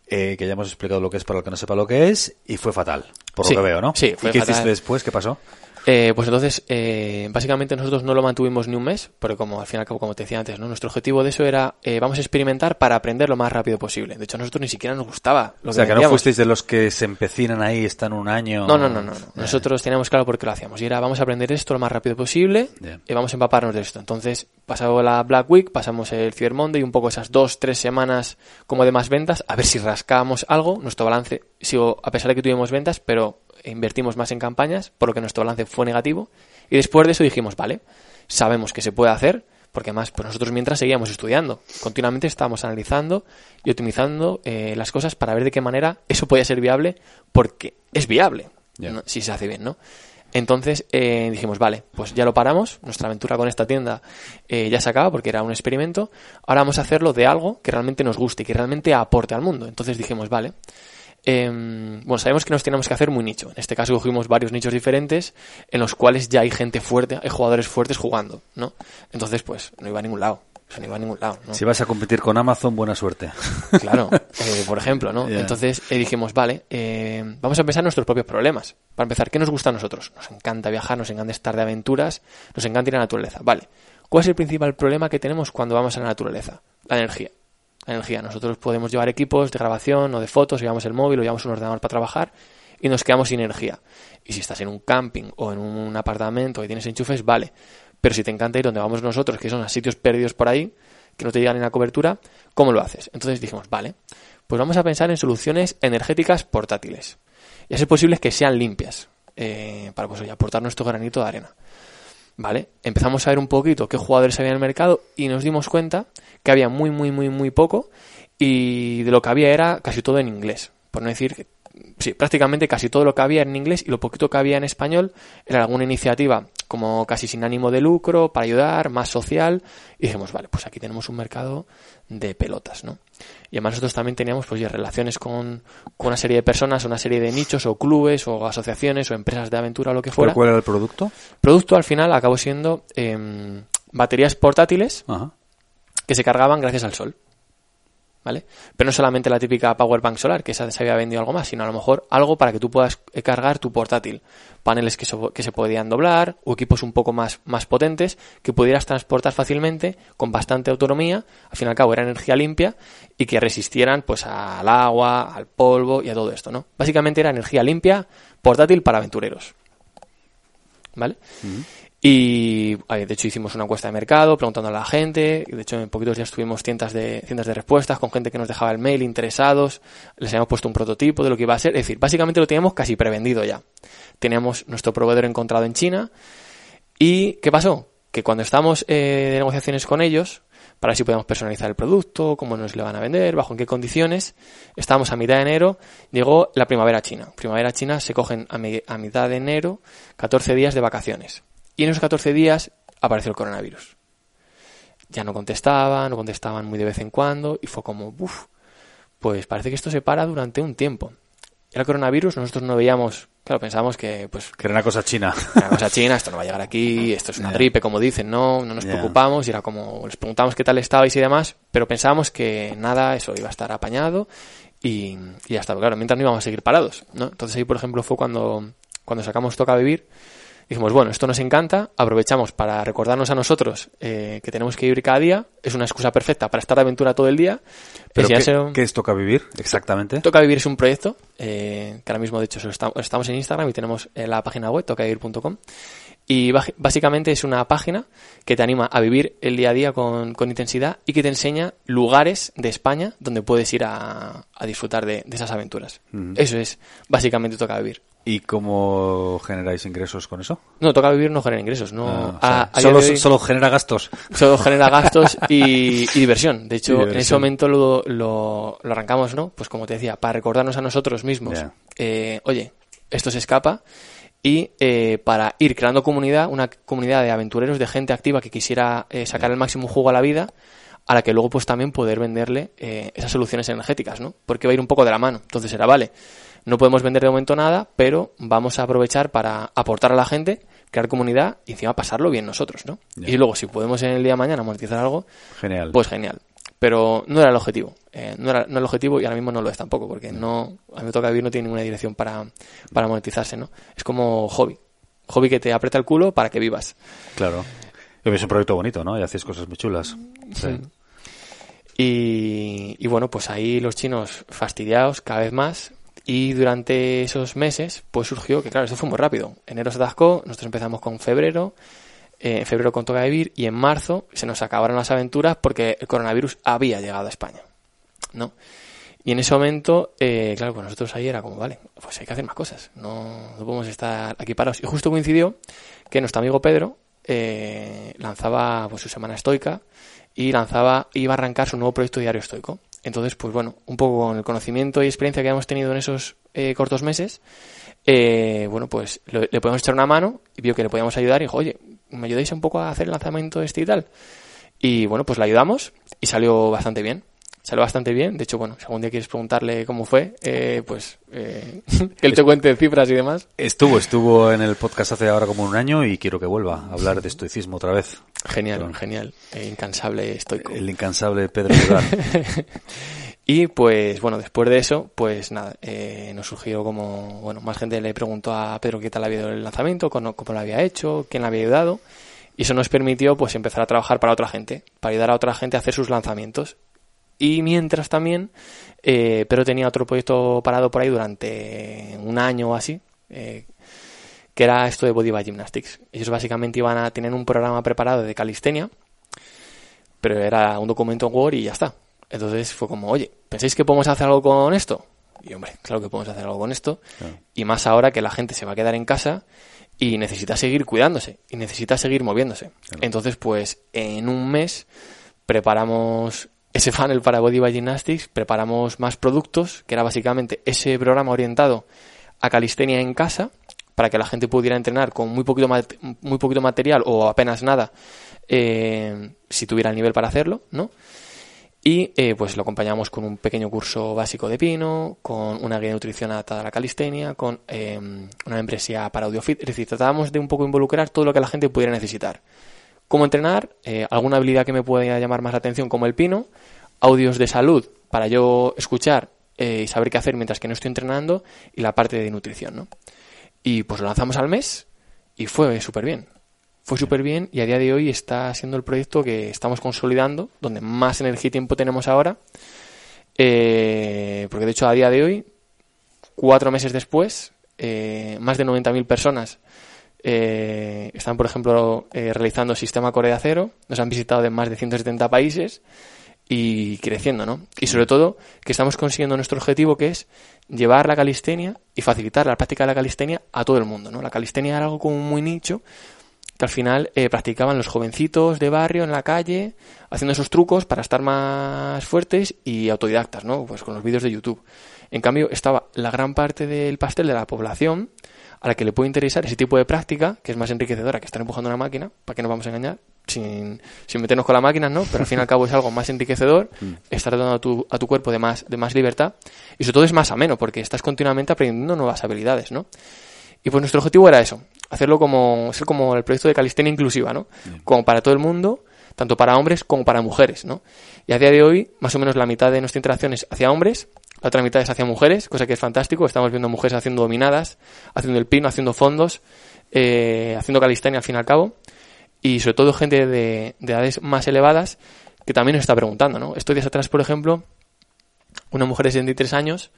eh, que ya hemos explicado lo que es para el que no sepa lo que es, y fue fatal, por lo que veo, ¿no? Sí, ¿Y qué hiciste después? ¿Qué pasó? Eh, pues entonces, eh, básicamente nosotros no lo mantuvimos ni un mes, porque como al final, como te decía antes, ¿no? nuestro objetivo de eso era, eh, vamos a experimentar para aprender lo más rápido posible. De hecho, a nosotros ni siquiera nos gustaba lo o sea, que, no fuisteis de los que se empecinan ahí, están un año... No, no, no, no. Nosotros teníamos claro por qué lo hacíamos. Y era, vamos a aprender esto lo más rápido posible y vamos a empaparnos de esto. Entonces, pasado la Black Week, pasamos el Cyber Monday y un poco esas dos, tres semanas como de más ventas, a ver si rascábamos algo. Nuestro balance, sigo, a pesar de que tuvimos ventas, pero invertimos más en campañas, por lo que nuestro balance fue negativo. Y después de eso dijimos, vale, sabemos que se puede hacer, porque además pues nosotros mientras seguíamos estudiando, continuamente estábamos analizando y optimizando eh, las cosas para ver de qué manera eso podía ser viable, porque es viable, si se hace bien, ¿no? Entonces eh, dijimos, vale, pues ya lo paramos, nuestra aventura con esta tienda eh, ya se acaba porque era un experimento, ahora vamos a hacerlo de algo que realmente nos guste y que realmente aporte al mundo. Entonces dijimos, vale, Em, bueno, sabemos que nos tenemos que hacer muy nicho. En este caso cogimos varios nichos diferentes en los cuales ya hay gente fuerte, hay jugadores fuertes jugando, ¿no? Entonces, pues, no iba a ningún lado. O no iba a ningún lado. Si vas a competir con Amazon, buena suerte. Claro, eh, por ejemplo, ¿no? Entonces eh, dijimos, vale, eh, vamos a pensar en nuestros propios problemas. Para empezar, ¿qué nos gusta a nosotros? Nos encanta viajar, nos encanta estar de aventuras, nos encanta ir a la naturaleza. Vale, ¿cuál es el principal problema que tenemos cuando vamos a la naturaleza? La energía energía. Nosotros podemos llevar equipos de grabación o de fotos, llevamos el móvil o llevamos un ordenador para trabajar y nos quedamos sin energía. Y si estás en un camping o en un apartamento y tienes enchufes, vale. Pero si te encanta ir donde vamos nosotros, que son a sitios perdidos por ahí, que no te llegan en la cobertura, ¿cómo lo haces? Entonces dijimos, vale, pues vamos a pensar en soluciones energéticas portátiles. Y a ser posible que sean limpias, eh, para pues, aportar nuestro granito de arena. ¿Vale? Empezamos a ver un poquito qué jugadores había en el mercado y nos dimos cuenta que había muy, muy, muy, muy poco y de lo que había era casi todo en inglés. Por no decir sí, prácticamente casi todo lo que había en inglés y lo poquito que había en español era alguna iniciativa como casi sin ánimo de lucro, para ayudar, más social. Y dijimos, vale, pues aquí tenemos un mercado de pelotas, ¿no? Y además nosotros también teníamos pues ya relaciones con, con, una serie de personas, una serie de nichos o clubes o asociaciones o empresas de aventura o lo que fuera. ¿Cuál era el producto? El producto al final acabó siendo em, baterías portátiles que se cargaban gracias al sol. ¿Vale? Pero no solamente la típica power bank solar, que esa se había vendido algo más, sino a lo mejor algo para que tú puedas cargar tu portátil. Paneles que, que se podían doblar o equipos un poco más, más potentes que pudieras transportar fácilmente con bastante autonomía. Al fin y al cabo era energía limpia y que resistieran pues al agua, al polvo y a todo esto, ¿no? Básicamente era energía limpia, portátil para aventureros. ¿Vale? Y de hecho hicimos una encuesta de mercado preguntando a la gente. De hecho en poquitos días tuvimos cientos de, cientos de respuestas con gente que nos dejaba el mail interesados. Les habíamos puesto un prototipo de lo que iba a ser. Es decir, básicamente lo teníamos casi prevendido ya. Teníamos nuestro proveedor encontrado en China. ¿Y qué pasó? Que cuando estábamos eh, de negociaciones con ellos, para ver si podemos personalizar el producto, cómo nos le van a vender, bajo en qué condiciones, estábamos a mitad de enero, llegó la primavera china. Primavera china se cogen a, a mitad de enero 14 días de vacaciones y en esos 14 días apareció el coronavirus. ya no contestaban, no contestaban muy de vez en cuando y fue como, uff, pues parece que esto se para durante un tiempo. Era coronavirus, nosotros no veíamos, claro, pensábamos que pues Que era una cosa china. una cosa china, esto no va a llegar aquí, esto es una Ya. gripe, como dicen, no, no nos preocupamos, y era como, les preguntamos qué tal estabais y demás, pero pensábamos que nada, eso iba a estar apañado y, y ya está, claro, mientras no íbamos a seguir parados, ¿no? Entonces ahí, por ejemplo, fue cuando, cuando sacamos Toca Vivir, dijimos, bueno, esto nos encanta, aprovechamos para recordarnos a nosotros eh, que tenemos que vivir cada día, es una excusa perfecta para estar de aventura todo el día, ¿Pero qué, se- qué es Toca Vivir exactamente? Toca Vivir es un proyecto eh, que ahora mismo, de hecho, estamos en Instagram y tenemos eh, la página web, tocavivir.com. Y básicamente es una página que te anima a vivir el día a día con, con intensidad y que te enseña lugares de España donde puedes ir a, a disfrutar de, de esas aventuras. Eso es básicamente Toca Vivir. ¿Y cómo generáis ingresos con eso? No, Toca Vivir no genera ingresos. No, Ah, o sea, a- a día solo, hoy- solo genera gastos. Solo genera gastos y, y diversión. De hecho, en ese momento lo, lo, lo arrancamos, ¿no? Pues como te decía, para recordarnos a nosotros mismos, eh, oye, esto se escapa y eh, para ir creando comunidad, una comunidad de aventureros, de gente activa que quisiera eh, sacar el máximo jugo a la vida, a la que luego pues también poder venderle eh, esas soluciones energéticas, ¿no? Porque va a ir un poco de la mano. Entonces era, vale, no podemos vender de momento nada, pero vamos a aprovechar para aportar a la gente, crear comunidad y encima pasarlo bien nosotros, ¿no? Y luego si podemos en el día de mañana monetizar algo, Genial. pues genial. Pero no era el objetivo. Eh, no, era, no era el objetivo y ahora mismo no lo es tampoco, porque no, a mí me toca vivir no tiene ninguna dirección para, para monetizarse, ¿no? Es como hobby. Hobby que te aprieta el culo para que vivas. Claro. Es un proyecto bonito, ¿no? Y hacéis cosas muy chulas. Sí. Y, y bueno, pues ahí los chinos fastidiados cada vez más. Y durante esos meses, pues surgió que, claro, esto fue muy rápido. Enero se atascó, nosotros empezamos con febrero, eh, en febrero con Toca Vivir, y en marzo se nos acabaron las aventuras porque el coronavirus había llegado a España. ¿No? Y en ese momento, eh, claro, pues nosotros ahí era como, vale, pues hay que hacer más cosas. No, no podemos estar aquí parados. Y justo coincidió que nuestro amigo Pedro eh, lanzaba pues, su semana estoica y lanzaba, iba a arrancar su nuevo proyecto diario estoico. Entonces, pues bueno, un poco con el conocimiento y experiencia que hemos tenido en esos eh, cortos meses, eh, bueno, pues le podemos echar una mano y vio que le podíamos ayudar y dijo, oye, ¿me ayudáis un poco a hacer el lanzamiento este y tal? Y bueno, pues le ayudamos y salió bastante bien. Salió bastante bien. De hecho, bueno, si algún día quieres preguntarle cómo fue, eh, pues eh, que él te cuente cifras y demás. Estuvo, estuvo en el podcast hace ahora como un año y quiero que vuelva a hablar de estoicismo otra vez. Genial, genial. Eh, incansable estoico. El incansable Pedro. Y pues bueno, después de eso, pues nada, eh, nos surgió como, bueno, más gente le preguntó a Pedro qué tal había ido el lanzamiento, cómo, cómo lo había hecho, quién le había ayudado. Y eso nos permitió pues empezar a trabajar para otra gente, para ayudar a otra gente a hacer sus lanzamientos. Y mientras también, eh, Pedro tenía otro proyecto parado por ahí durante un año o así, eh, que era esto de Body by Gymnastics. Ellos básicamente iban a tener un programa preparado de calistenia, pero era un documento en Word y ya está. Entonces fue como, oye, ¿pensáis que podemos hacer algo con esto? Y hombre, claro que podemos hacer algo con esto. Claro. Y más ahora que la gente se va a quedar en casa y necesita seguir cuidándose y necesita seguir moviéndose. Entonces, pues en un mes preparamos ese funnel para Body by Gymnastics, preparamos más productos, que era básicamente ese programa orientado a calistenia en casa, para que la gente pudiera entrenar con muy poquito, muy poquito material o apenas nada, eh, si tuviera el nivel para hacerlo, ¿no? Y eh, pues lo acompañamos con un pequeño curso básico de pino, con una guía de nutrición adaptada a la calistenia, con eh, una membresía para AudioFit. Es decir, tratábamos de un poco involucrar todo lo que la gente pudiera necesitar. Cómo entrenar, eh, alguna habilidad que me pueda llamar más la atención como el pino, audios de salud para yo escuchar eh, y saber qué hacer mientras que no estoy entrenando y la parte de nutrición, ¿no? Y pues lo lanzamos al mes y fue súper bien. Fue súper bien y a día de hoy está siendo el proyecto que estamos consolidando, donde más energía y tiempo tenemos ahora. Eh, porque de hecho a día de hoy, cuatro meses después, eh, más de 90.000 personas eh, están, por ejemplo, eh, realizando Sistema Corea Cero. Nos han visitado de más de 170 países y creciendo, ¿no? Y sobre todo que estamos consiguiendo nuestro objetivo que es llevar la calistenia y facilitar la práctica de la calistenia a todo el mundo, ¿no? La calistenia era algo como muy nicho que al final eh, practicaban los jovencitos de barrio en la calle haciendo esos trucos para estar más fuertes y autodidactas, ¿no? Pues con los vídeos de YouTube. En cambio, estaba la gran parte del pastel de la población a la que le puede interesar ese tipo de práctica, que es más enriquecedora que estar empujando una máquina, para que nos vamos a engañar, sin, sin meternos con la máquina, ¿no? Pero al fin y al cabo es algo más enriquecedor, estar dando a tu, a tu cuerpo de más, de más libertad y sobre todo es más ameno porque estás continuamente aprendiendo nuevas habilidades, ¿no? Y pues nuestro objetivo era eso, hacerlo como, ser como el proyecto de calistenia inclusiva, ¿no? Como para todo el mundo, tanto para hombres como para mujeres, ¿no? Y a día de hoy, más o menos la mitad de nuestra interacción es hacia hombres, la otra mitad es hacia mujeres, cosa que es fantástico. Estamos viendo mujeres haciendo dominadas, haciendo el pino, haciendo fondos, eh, haciendo calistenia al fin y al cabo. Y sobre todo gente de, de edades más elevadas que también nos está preguntando, ¿no? Estos días atrás, por ejemplo, una mujer de 63 años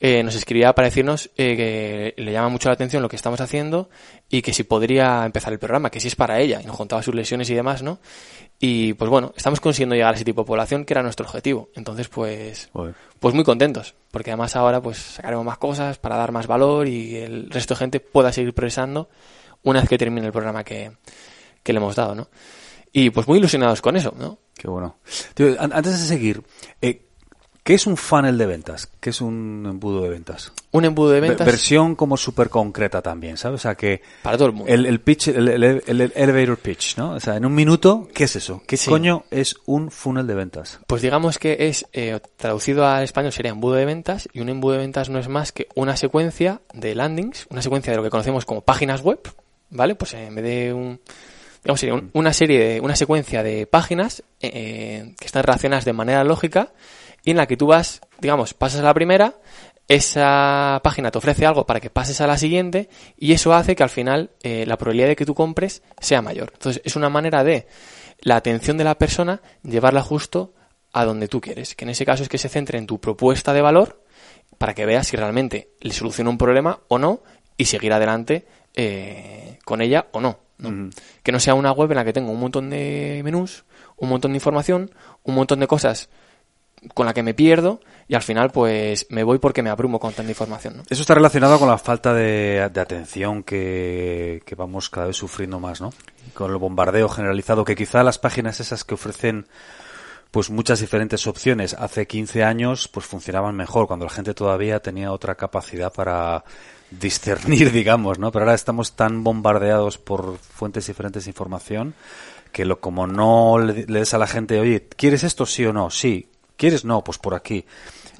eh, nos escribía para decirnos eh, que le llama mucho la atención lo que estamos haciendo y que si podría empezar el programa, que si es para ella, y nos contaba sus lesiones y demás, ¿no? Y pues bueno, estamos consiguiendo llegar a ese tipo de población que era nuestro objetivo. Entonces, pues, pues muy contentos, porque además ahora pues sacaremos más cosas para dar más valor y el resto de gente pueda seguir progresando una vez que termine el programa que, que le hemos dado, ¿no? Y pues muy ilusionados con eso, ¿no? Qué bueno. antes de seguir, eh, ¿Qué es un funnel de ventas? ¿Qué es un embudo de ventas? Un embudo de ventas. versión como súper concreta también, ¿sabes? O sea que. Para todo el mundo. El, pitch, el, elevator pitch, ¿no? O sea, en un minuto, ¿qué es eso? ¿Qué coño es un funnel de ventas? Pues digamos que es, eh, traducido al español sería embudo de ventas, y un embudo de ventas no es más que una secuencia de landings, una secuencia de lo que conocemos como páginas web, ¿vale? Pues en vez de un digamos, sería una serie, de, una secuencia de páginas eh, eh, que están relacionadas de manera lógica y en la que tú vas, digamos, pasas a la primera, esa página te ofrece algo para que pases a la siguiente y eso hace que al final eh, la probabilidad de que tú compres sea mayor. Entonces es una manera de la atención de la persona llevarla justo a donde tú quieres, que en ese caso es que se centre en tu propuesta de valor para que veas si realmente le soluciona un problema o no y seguir adelante eh, con ella o no. Que no sea una web en la que tengo un montón de menús, un montón de información, un montón de cosas con la que me pierdo y al final pues me voy porque me abrumo con tanta información. Eso está relacionado con la falta de, atención que, vamos cada vez sufriendo más, ¿no? Con el bombardeo generalizado, que quizá las páginas esas que ofrecen pues muchas diferentes opciones hace 15 años pues funcionaban mejor, cuando la gente todavía tenía otra capacidad para discernir, digamos, ¿no? Pero ahora estamos tan bombardeados por fuentes diferentes de información que lo como no le, le des a la gente, oye, ¿quieres esto sí o no? Sí, ¿Quieres? No, pues por aquí.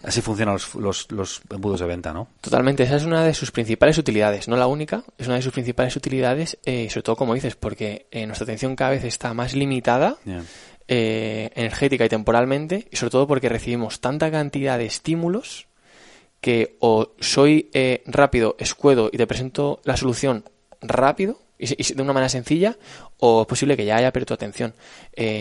Así funcionan los, los, embudos de venta, ¿no? Totalmente, esa es una de sus principales utilidades, no la única, es una de sus principales utilidades, eh, sobre todo como dices, porque eh, nuestra atención cada vez está más limitada, eh, energética y temporalmente, y sobre todo porque recibimos tanta cantidad de estímulos que o soy rápido, escuedo y te presento la solución rápido, y, de una manera sencilla, o es posible que ya haya perdido tu atención.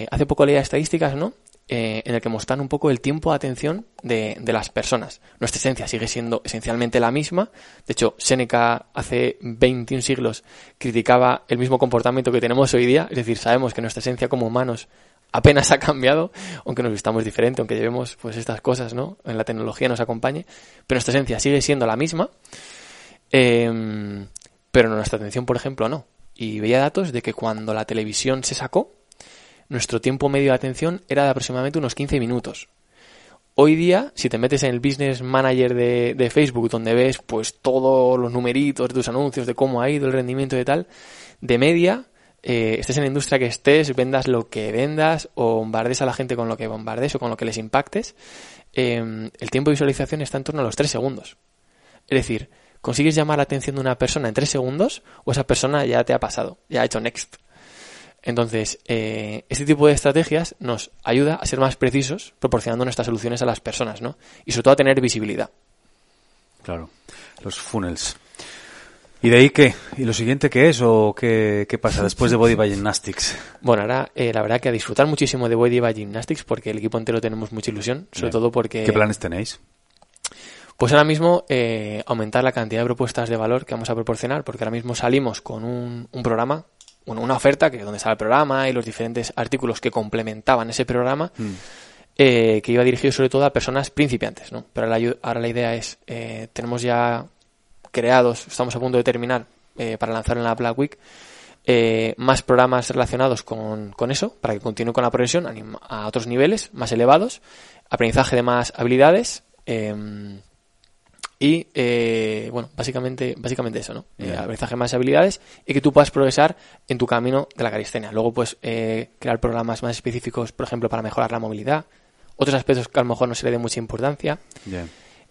hace poco leía estadísticas, ¿no? Eh, en el que mostran un poco el tiempo de atención de, las personas. Nuestra esencia sigue siendo esencialmente la misma. De hecho, Seneca hace 21 siglos criticaba el mismo comportamiento que tenemos hoy día. Es decir, sabemos que nuestra esencia como humanos apenas ha cambiado, aunque nos vistamos diferente, aunque llevemos pues estas cosas, ¿no? En la tecnología nos acompañe, pero nuestra esencia sigue siendo la misma. Em, pero nuestra atención, por ejemplo, no. Y veía datos de que cuando la televisión se sacó, nuestro tiempo medio de atención era de aproximadamente unos 15 minutos. Hoy día, si te metes en el Business Manager de, Facebook, donde ves pues todos los numeritos de tus anuncios, de cómo ha ido el rendimiento y tal, de media, eh, estés en la industria que estés, vendas lo que vendas o bombardes a la gente con lo que bombardes o con lo que les impactes, em, el tiempo de visualización está en torno a los 3 segundos. Es decir, consigues llamar la atención de una persona en 3 segundos o esa persona ya te ha pasado, ya ha hecho next. Entonces, eh, este tipo de estrategias nos ayuda a ser más precisos proporcionando nuestras soluciones a las personas, ¿no? Y sobre todo a tener visibilidad. Claro, los funnels. ¿Y de ahí qué? ¿Y lo siguiente qué es o qué, pasa después de Body by Gymnastics? Bueno, ahora eh, la verdad que a disfrutar muchísimo de Body by Gymnastics porque el equipo entero tenemos mucha ilusión, sobre todo porque... ¿Qué planes tenéis? Pues ahora mismo eh, aumentar la cantidad de propuestas de valor que vamos a proporcionar, porque ahora mismo salimos con un, un programa bueno, una oferta que donde estaba el programa y los diferentes artículos que complementaban ese programa, mm. eh, que iba dirigido sobre todo a personas principiantes, ¿no? Pero ahora la idea es, eh, tenemos ya creados, estamos a punto de terminar eh, para lanzar en la Black Week, más programas relacionados con, con, eso, para que continúe con la progresión a, otros niveles más elevados, aprendizaje de más habilidades, y, eh, bueno, básicamente, básicamente eso, ¿no? Eh, aprendizaje más habilidades y que tú puedas progresar en tu camino de la calistenia. Luego, pues, eh, crear programas más específicos, por ejemplo, para mejorar la movilidad. Otros aspectos que a lo mejor no se le dé mucha importancia.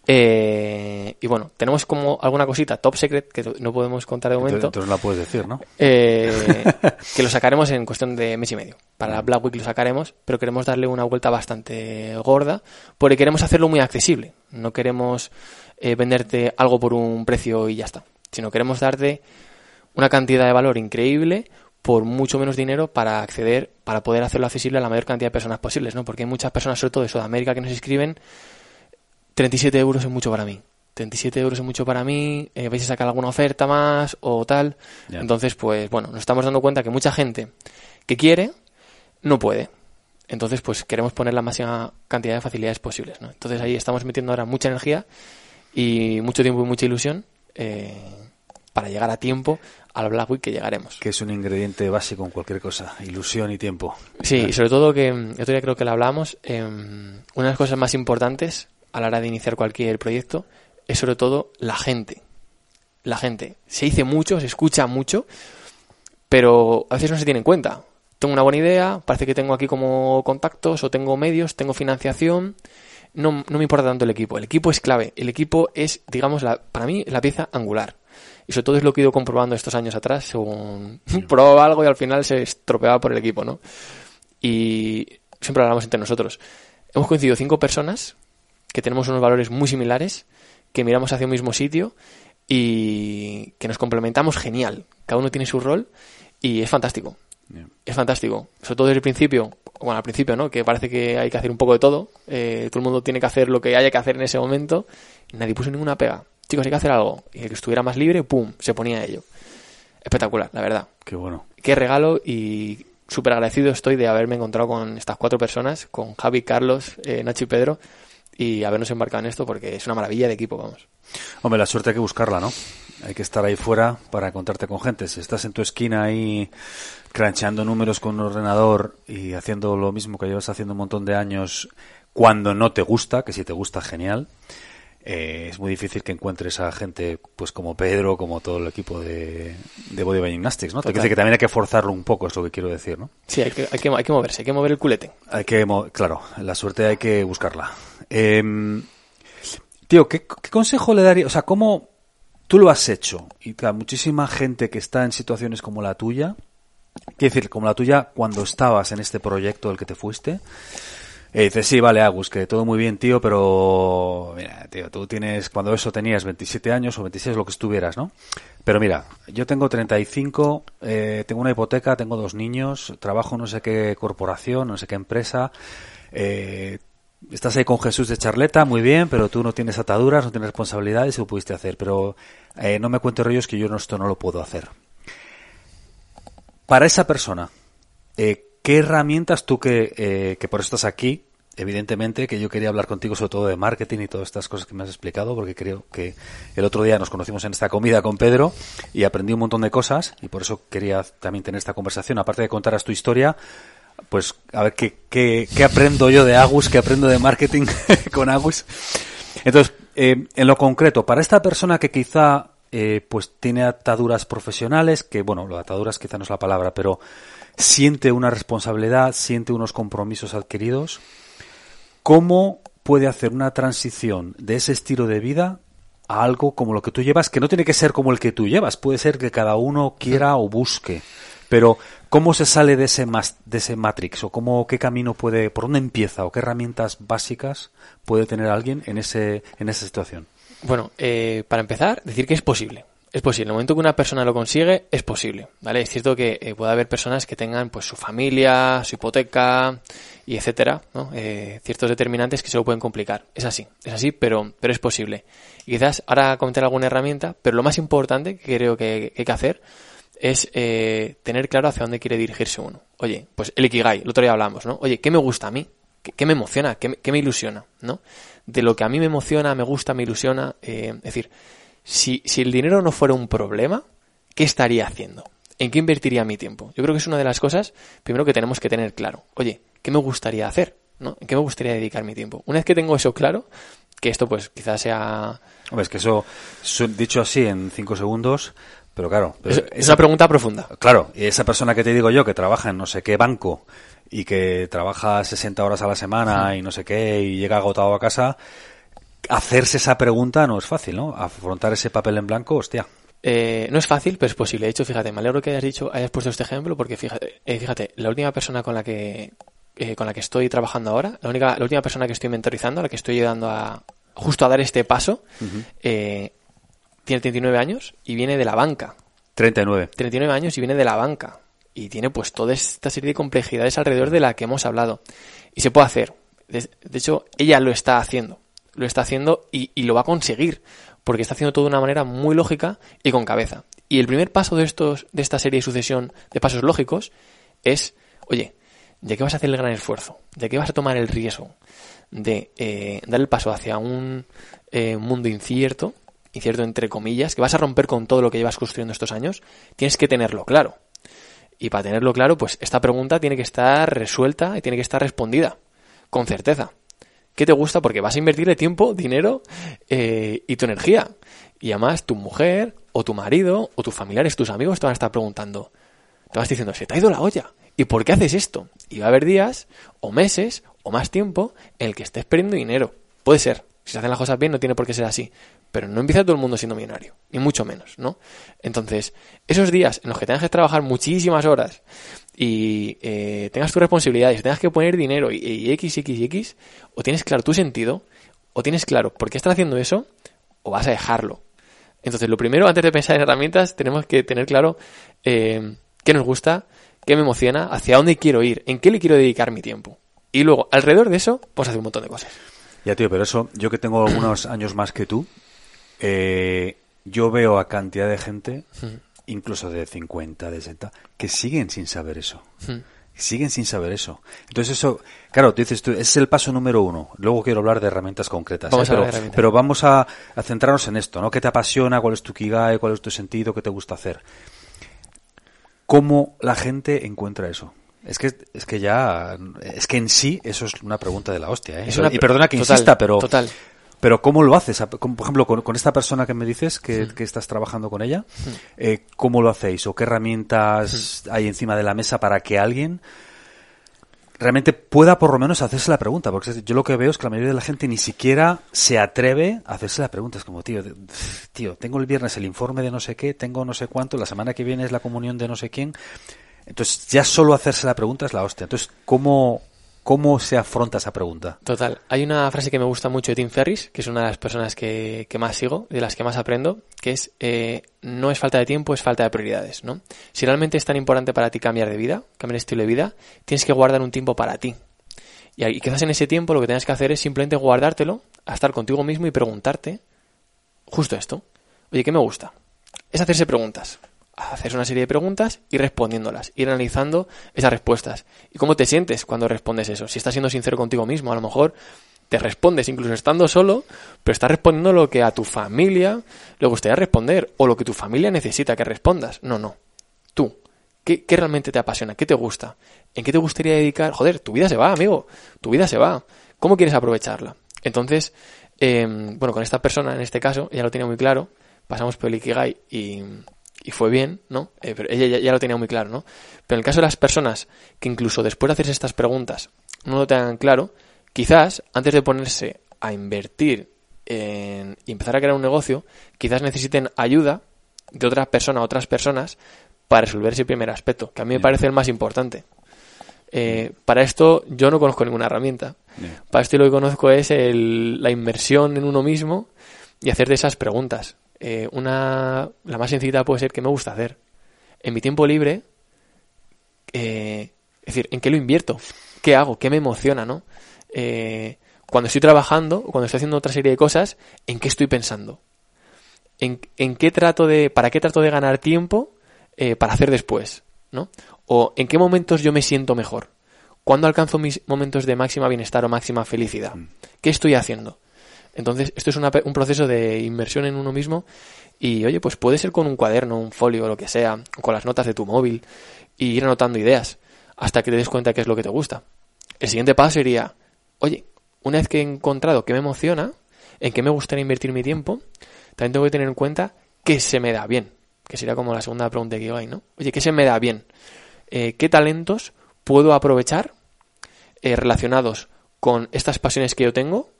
Eh, y bueno, tenemos como alguna cosita top secret que no podemos contar de momento. Entonces, la puedes decir, ¿no? Eh, que lo sacaremos en cuestión de mes y medio. Para la Black Week lo sacaremos, pero queremos darle una vuelta bastante gorda porque queremos hacerlo muy accesible. No queremos eh, venderte algo por un precio y ya está, sino queremos darte una cantidad de valor increíble por mucho menos dinero para acceder, para poder hacerlo accesible a la mayor cantidad de personas posibles, ¿no? Porque hay muchas personas, sobre todo de Sudamérica, que nos inscriben 37 euros es mucho para mí. 37 euros es mucho para mí, eh, vais a sacar alguna oferta más o tal. Entonces, pues bueno, nos estamos dando cuenta que mucha gente que quiere no puede. Entonces, pues queremos poner la máxima cantidad de facilidades posibles. ¿no? Entonces ahí estamos metiendo ahora mucha energía y mucho tiempo y mucha ilusión eh, para llegar a tiempo al Black Week que llegaremos. Que es un ingrediente básico en cualquier cosa, ilusión y tiempo. Sí, y sobre todo que, otro día creo que lo hablamos, em, una de las cosas más importantes a la hora de iniciar cualquier proyecto es sobre todo la gente. La gente. Se dice mucho, se escucha mucho, pero a veces no se tiene en cuenta. Tengo una buena idea, parece que tengo aquí como contactos o tengo medios, tengo financiación. No, no me importa tanto el equipo. El equipo es clave. El equipo es, digamos, la, para mí, la pieza angular. Y sobre todo es lo que he ido comprobando estos años atrás, según probaba algo y al final se estropeaba por el equipo, ¿no? Y siempre hablamos entre nosotros. Hemos coincidido cinco personas que tenemos unos valores muy similares, que miramos hacia un mismo sitio y que nos complementamos genial. Cada uno tiene su rol y es fantástico. Es fantástico. Sobre todo desde el principio, bueno, al principio, ¿no? Que parece que hay que hacer un poco de todo. Eh, todo el mundo tiene que hacer lo que haya que hacer en ese momento. Nadie puso ninguna pega. Chicos, hay que hacer algo. Y el que estuviera más libre, ¡pum! Se ponía a ello. Espectacular, la verdad. Qué bueno. Qué regalo y súper agradecido estoy de haberme encontrado con estas cuatro personas, con Javi, Carlos, eh, Nacho y Pedro, y habernos embarcado en esto porque es una maravilla de equipo, vamos. Hombre, la suerte hay que buscarla, ¿no? Hay que estar ahí fuera para encontrarte con gente. Si estás en tu esquina ahí crancheando números con un ordenador y haciendo lo mismo que llevas haciendo un montón de años cuando no te gusta, que si te gusta, genial. Eh, es muy difícil que encuentres a gente pues como Pedro, como todo el equipo de, de Body Gymnastics, ¿no? Te que también hay que forzarlo un poco, es lo que quiero decir, ¿no? Sí, hay que, hay que, hay que moverse, hay que mover el culete. Hay que, claro, la suerte hay que buscarla. Eh, tío, ¿qué, consejo le daría? O sea, ¿cómo tú lo has hecho? Y claro, muchísima gente que está en situaciones como la tuya, quiero decir, como la tuya cuando estabas en este proyecto del que te fuiste, eh, dices, sí, vale, Agus, que todo muy bien, tío, pero mira, tío, tú tienes, cuando eso tenías 27 años o 26, lo que estuvieras, ¿no? Pero mira, yo tengo 35, eh, tengo una hipoteca, tengo dos niños, trabajo no sé qué corporación, no sé qué empresa, eh, estás ahí con Jesús de charleta, muy bien, pero tú no tienes ataduras, no tienes responsabilidades y lo pudiste hacer. Pero eh, no me cuentes rollos que yo no, esto no lo puedo hacer. Para esa persona, eh, ¿qué herramientas tú que, eh, que por eso estás aquí? Evidentemente que yo quería hablar contigo sobre todo de marketing y todas estas cosas que me has explicado, porque creo que el otro día nos conocimos en esta comida con Pedro y aprendí un montón de cosas y por eso quería también tener esta conversación. Aparte de contaras tu historia, pues a ver qué, qué, aprendo yo de Agus, qué aprendo de marketing con Agus. Entonces, eh, en lo concreto, para esta persona que quizá eh, pues tiene ataduras profesionales, que bueno, lo ataduras quizá no es la palabra, pero siente una responsabilidad, siente unos compromisos adquiridos, ¿cómo puede hacer una transición de ese estilo de vida a algo como lo que tú llevas, que no tiene que ser como el que tú llevas, puede ser que cada uno quiera o busque, pero ¿Cómo se sale de ese, de ese matrix? ¿O cómo, qué camino puede, por dónde empieza? ¿O qué herramientas básicas puede tener alguien en, ese, en esa situación? Bueno, eh, para empezar, decir que es posible. Es posible. En el momento que una persona lo consigue, es posible. ¿Vale? Es cierto que eh, puede haber personas que tengan pues su familia, su hipoteca y etcétera, ¿no? Eh, ciertos determinantes que se lo pueden complicar. Es así, es así, pero, pero es posible. Y quizás ahora comentar alguna herramienta, pero lo más importante que creo que hay que hacer es eh, tener claro hacia dónde quiere dirigirse uno. Oye, pues el Ikigai, el otro día hablamos, ¿no? Oye, ¿qué me gusta a mí? ¿Qué, me emociona? ¿Qué, me ilusiona? ¿No? De lo que a mí me emociona, me gusta, me ilusiona. Eh, es decir, si, si el dinero no fuera un problema, ¿qué estaría haciendo? ¿En qué invertiría mi tiempo? Yo creo que es una de las cosas, primero, que tenemos que tener claro. Oye, ¿qué me gustaría hacer? ¿No? ¿En qué me gustaría dedicar mi tiempo? Una vez que tengo eso claro, Que esto, pues, quizás sea... Hombre, es que eso, dicho así en cinco segundos, pero claro. pero Es, esa- una pregunta profunda. Claro, y esa persona que te digo yo que trabaja en no sé qué banco y que trabaja 60 horas a la semana y no sé qué y llega agotado a casa, hacerse esa pregunta no es fácil, ¿no? Afrontar ese papel en blanco, hostia. Eh, no es fácil, pero es posible. De hecho, fíjate, me alegro que hayas dicho, hayas puesto este ejemplo, porque fíjate, eh, fíjate, la última persona con la que eh, con la que estoy trabajando ahora, la única, la última persona que estoy mentorizando, a la que estoy ayudando a justo a dar este paso, eh, tiene 39 años y viene de la banca. 39. 39 años y viene de la banca. Y tiene pues toda esta serie de complejidades alrededor de la que hemos hablado. Y se puede hacer. De, de hecho, ella lo está haciendo. Lo está haciendo y, y lo va a conseguir. Porque está haciendo todo de una manera muy lógica y con cabeza. Y el primer paso de estos, de esta serie de sucesión de pasos lógicos es, oye, ¿de qué vas a hacer el gran esfuerzo? ¿De qué vas a tomar el riesgo? De eh, dar el paso hacia un eh, mundo incierto, incierto entre comillas, que vas a romper con todo lo que llevas construyendo estos años, tienes que tenerlo claro. Y para tenerlo claro, pues esta pregunta tiene que estar resuelta y tiene que estar respondida con certeza. ¿Qué te gusta? Porque vas a invertirle tiempo, dinero eh, y tu energía. Y además tu mujer o tu marido o tus familiares, tus amigos te van a estar preguntando. Te vas diciendo, se te ha ido la olla. ¿Y por qué haces esto? Y va a haber días o meses o más tiempo en el que estés perdiendo dinero. Puede ser. Si se hacen las cosas bien no tiene por qué ser así. Pero no empieza todo el mundo siendo millonario. Ni mucho menos, ¿no? Entonces, esos días en los que tengas que trabajar muchísimas horas y eh, tengas tus responsabilidades, tengas que poner dinero y, y X, X, X, o tienes claro tu sentido, o tienes claro por qué estás haciendo eso, o vas a dejarlo. Entonces, lo primero, antes de pensar en herramientas, tenemos que tener claro eh, qué nos gusta, qué me emociona, hacia dónde quiero ir, en qué le quiero dedicar mi tiempo. Y luego, alrededor de eso, pues hacer un montón de cosas. Ya, tío, pero eso, yo que tengo algunos años más que tú, eh, yo veo a cantidad de gente, incluso de 50, de 60, que siguen sin saber eso. Siguen sin saber eso. Entonces eso, claro, tú dices tú, ese es el paso número uno. Luego quiero hablar de herramientas concretas. Vamos ¿eh? pero, pero vamos a, a centrarnos en esto, ¿no? ¿Qué te apasiona? ¿Cuál es tu kigai? ¿Cuál es tu sentido? ¿Qué te gusta hacer? ¿Cómo la gente encuentra eso? Es que, es que ya, es que en sí eso es una pregunta de la hostia, ¿eh? Una y perdona que total, insista, pero, total. Pero ¿cómo lo haces? Por ejemplo, con, con esta persona que me dices que, que estás trabajando con ella, eh, ¿cómo lo hacéis? ¿O qué herramientas hay encima de la mesa para que alguien realmente pueda por lo menos hacerse la pregunta? Porque yo lo que veo es que la mayoría de la gente ni siquiera se atreve a hacerse la pregunta. Es como, tío, tío, tengo el viernes el informe de no sé qué, tengo no sé cuánto, la semana que viene es la comunión de no sé quién. Entonces, ya solo hacerse la pregunta es la hostia. Entonces, ¿cómo, cómo se afronta esa pregunta? Total. Hay una frase que me gusta mucho de Tim Ferris, que es una de las personas que, que más sigo, de las que más aprendo, que es eh, no es falta de tiempo, es falta de prioridades, ¿no? Si realmente es tan importante para ti cambiar de vida, cambiar de estilo de vida, tienes que guardar un tiempo para ti. Y ahí- quizás en ese tiempo lo que tienes que hacer es simplemente guardártelo, a estar contigo mismo y preguntarte justo esto. Oye, ¿qué me gusta? Es hacerse preguntas. Hacerse una serie de preguntas y respondiéndolas. Ir analizando esas respuestas. ¿Y cómo te sientes cuando respondes eso? Si estás siendo sincero contigo mismo, a lo mejor te respondes incluso estando solo, pero estás respondiendo lo que a tu familia le gustaría responder o lo que tu familia necesita que respondas. No, no. Tú. ¿Qué, realmente te apasiona? ¿Qué te gusta? ¿En qué te gustaría dedicar? Joder, tu vida se va, amigo. Tu vida se va. ¿Cómo quieres aprovecharla? Entonces, eh, bueno, con esta persona, en este caso, ella lo tenía muy claro. Pasamos por el Ikigai y, y fue bien, ¿no? Eh, pero ella ya, ya lo tenía muy claro, ¿no? Pero en el caso de las personas que incluso después de hacerse estas preguntas no lo tengan claro, quizás antes de ponerse a invertir en, y empezar a crear un negocio, quizás necesiten ayuda de otra persona, otras personas, para resolver ese primer aspecto, que a mí me parece el más importante. Eh, para esto yo no conozco ninguna herramienta. Yeah. Para esto lo que conozco es el- la inversión en uno mismo y hacerte esas preguntas. Eh, una, la más sencilla puede ser ¿qué me gusta hacer? En mi tiempo libre, eh, es decir, ¿en qué lo invierto? ¿Qué hago? ¿Qué me emociona, no? Eh, cuando estoy trabajando o cuando estoy haciendo otra serie de cosas, ¿en qué estoy pensando? ¿En, en qué trato de, para qué trato de ganar tiempo para hacer después, ¿no? O en qué momentos yo me siento mejor. ¿Cuándo alcanzo mis momentos de máxima bienestar o máxima felicidad? ¿Qué estoy haciendo? Entonces, esto es un proceso de inversión en uno mismo y, oye, pues puede ser con un cuaderno, un folio, lo que sea, con las notas de tu móvil y ir anotando ideas hasta que te des cuenta qué es lo que te gusta. El siguiente paso sería, oye, una vez que he encontrado qué me emociona, en qué me gustaría invertir mi tiempo, también tengo que tener en cuenta qué se me da bien, que sería como la segunda pregunta que hay, ¿no? Oye, ¿qué se me da bien? Eh, ¿Qué talentos puedo aprovechar eh, relacionados con estas pasiones que yo tengo?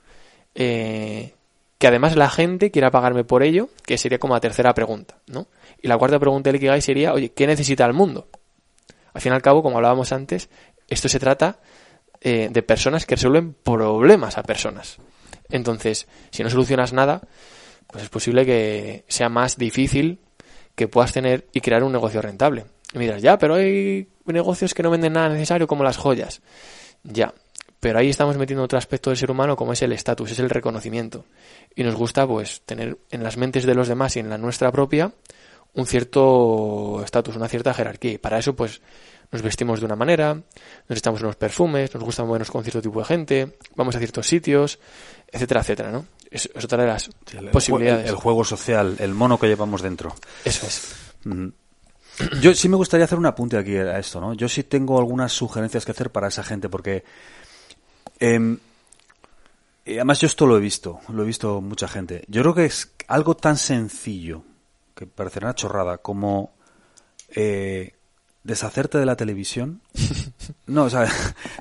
Eh, que además la gente quiera pagarme por ello, que sería como la tercera pregunta, ¿no? Y la cuarta pregunta del Ikigai sería, oye, ¿qué necesita el mundo? Al fin y al cabo, como hablábamos antes, esto se trata eh, de personas que resuelven problemas a personas. Entonces, si no solucionas nada, pues es posible que sea más difícil que puedas tener y crear un negocio rentable. Y me dirás, ya, pero hay negocios que no venden nada necesario como las joyas. Ya, pero ahí estamos metiendo otro aspecto del ser humano como es el estatus, es el reconocimiento. Y nos gusta pues tener en las mentes de los demás y en la nuestra propia un cierto estatus, una cierta jerarquía. Y para eso pues nos vestimos de una manera, nos echamos unos perfumes, nos gusta movernos con cierto tipo de gente, vamos a ciertos sitios, etcétera, etcétera, ¿no? Es, otra de las posibilidades. El, juego social, el mono que llevamos dentro. Eso es. Yo sí me gustaría hacer un apunte aquí a esto, ¿no? Yo sí tengo algunas sugerencias que hacer para esa gente, porque em, además yo esto lo he visto, lo he visto mucha gente. Yo creo que es algo tan sencillo, que parecerá una chorrada, como eh, deshacerte de la televisión. No, o sea,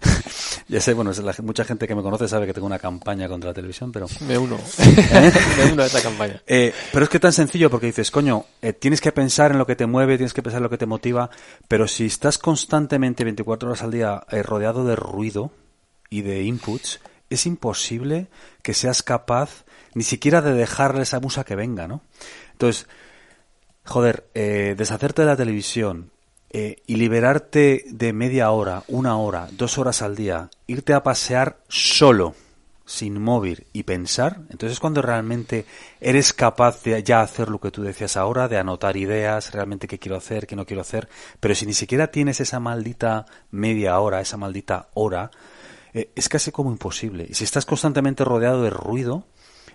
ya sé, bueno, mucha gente que me conoce sabe que tengo una campaña contra la televisión, pero... Me uno. ¿Eh? me uno a esa campaña. Eh, pero es que tan sencillo porque dices, coño, eh, tienes que pensar en lo que te mueve, tienes que pensar en lo que te motiva, pero si estás constantemente 24 horas al día rodeado de ruido y de inputs, es imposible que seas capaz ni siquiera de dejarle esa musa que venga, ¿no? Entonces, joder, deshacerte de la televisión, eh, y liberarte de media hora, una hora, dos horas al día, irte a pasear solo, sin móvil y pensar, entonces es cuando realmente eres capaz de ya hacer lo que tú decías ahora, de anotar ideas, realmente qué quiero hacer, qué no quiero hacer, pero si ni siquiera tienes esa maldita media hora, esa maldita hora, eh, es casi como imposible. Y si estás constantemente rodeado de ruido,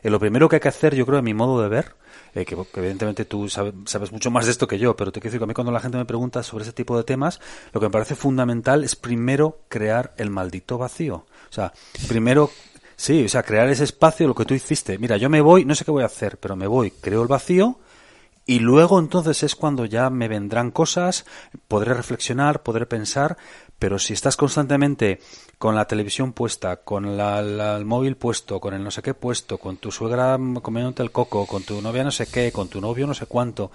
eh, lo primero que hay que hacer, yo creo, a mi modo de ver, eh, que, evidentemente tú sabes, mucho más de esto que yo, pero te quiero decir que a mí cuando la gente me pregunta sobre ese tipo de temas, lo que me parece fundamental es primero crear el maldito vacío. O sea, primero Sí, o sea, crear ese espacio, lo que tú hiciste. Mira, yo me voy, no sé qué voy a hacer, pero me voy, creo el vacío y luego entonces es cuando ya me vendrán cosas, podré reflexionar, podré pensar, pero si estás constantemente con la televisión puesta, con el móvil puesto, con el no sé qué puesto, con tu suegra comiéndote el coco, con tu novia no sé qué, con tu novio no sé cuánto,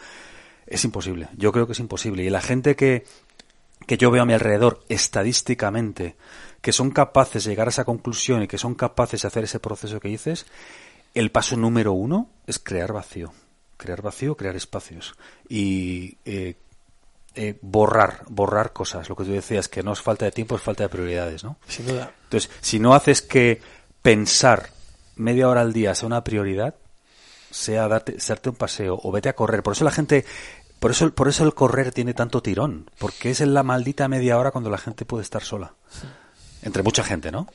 es imposible. Yo creo que es imposible. Y la gente que, que yo veo a mi alrededor estadísticamente, que son capaces de llegar a esa conclusión y que son capaces de hacer ese proceso que dices, el paso número uno es crear vacío. Crear vacío, crear espacios. Y eh, eh, borrar, borrar cosas. Lo que tú decías, que no es falta de tiempo, es falta de prioridades, ¿no? Sin duda. Entonces, si no haces que pensar media hora al día sea una prioridad, sea darte, darte un paseo o vete a correr. Por eso la gente, por eso, por eso el correr tiene tanto tirón, porque es en la maldita media hora cuando la gente puede estar sola. Entre mucha gente, ¿no?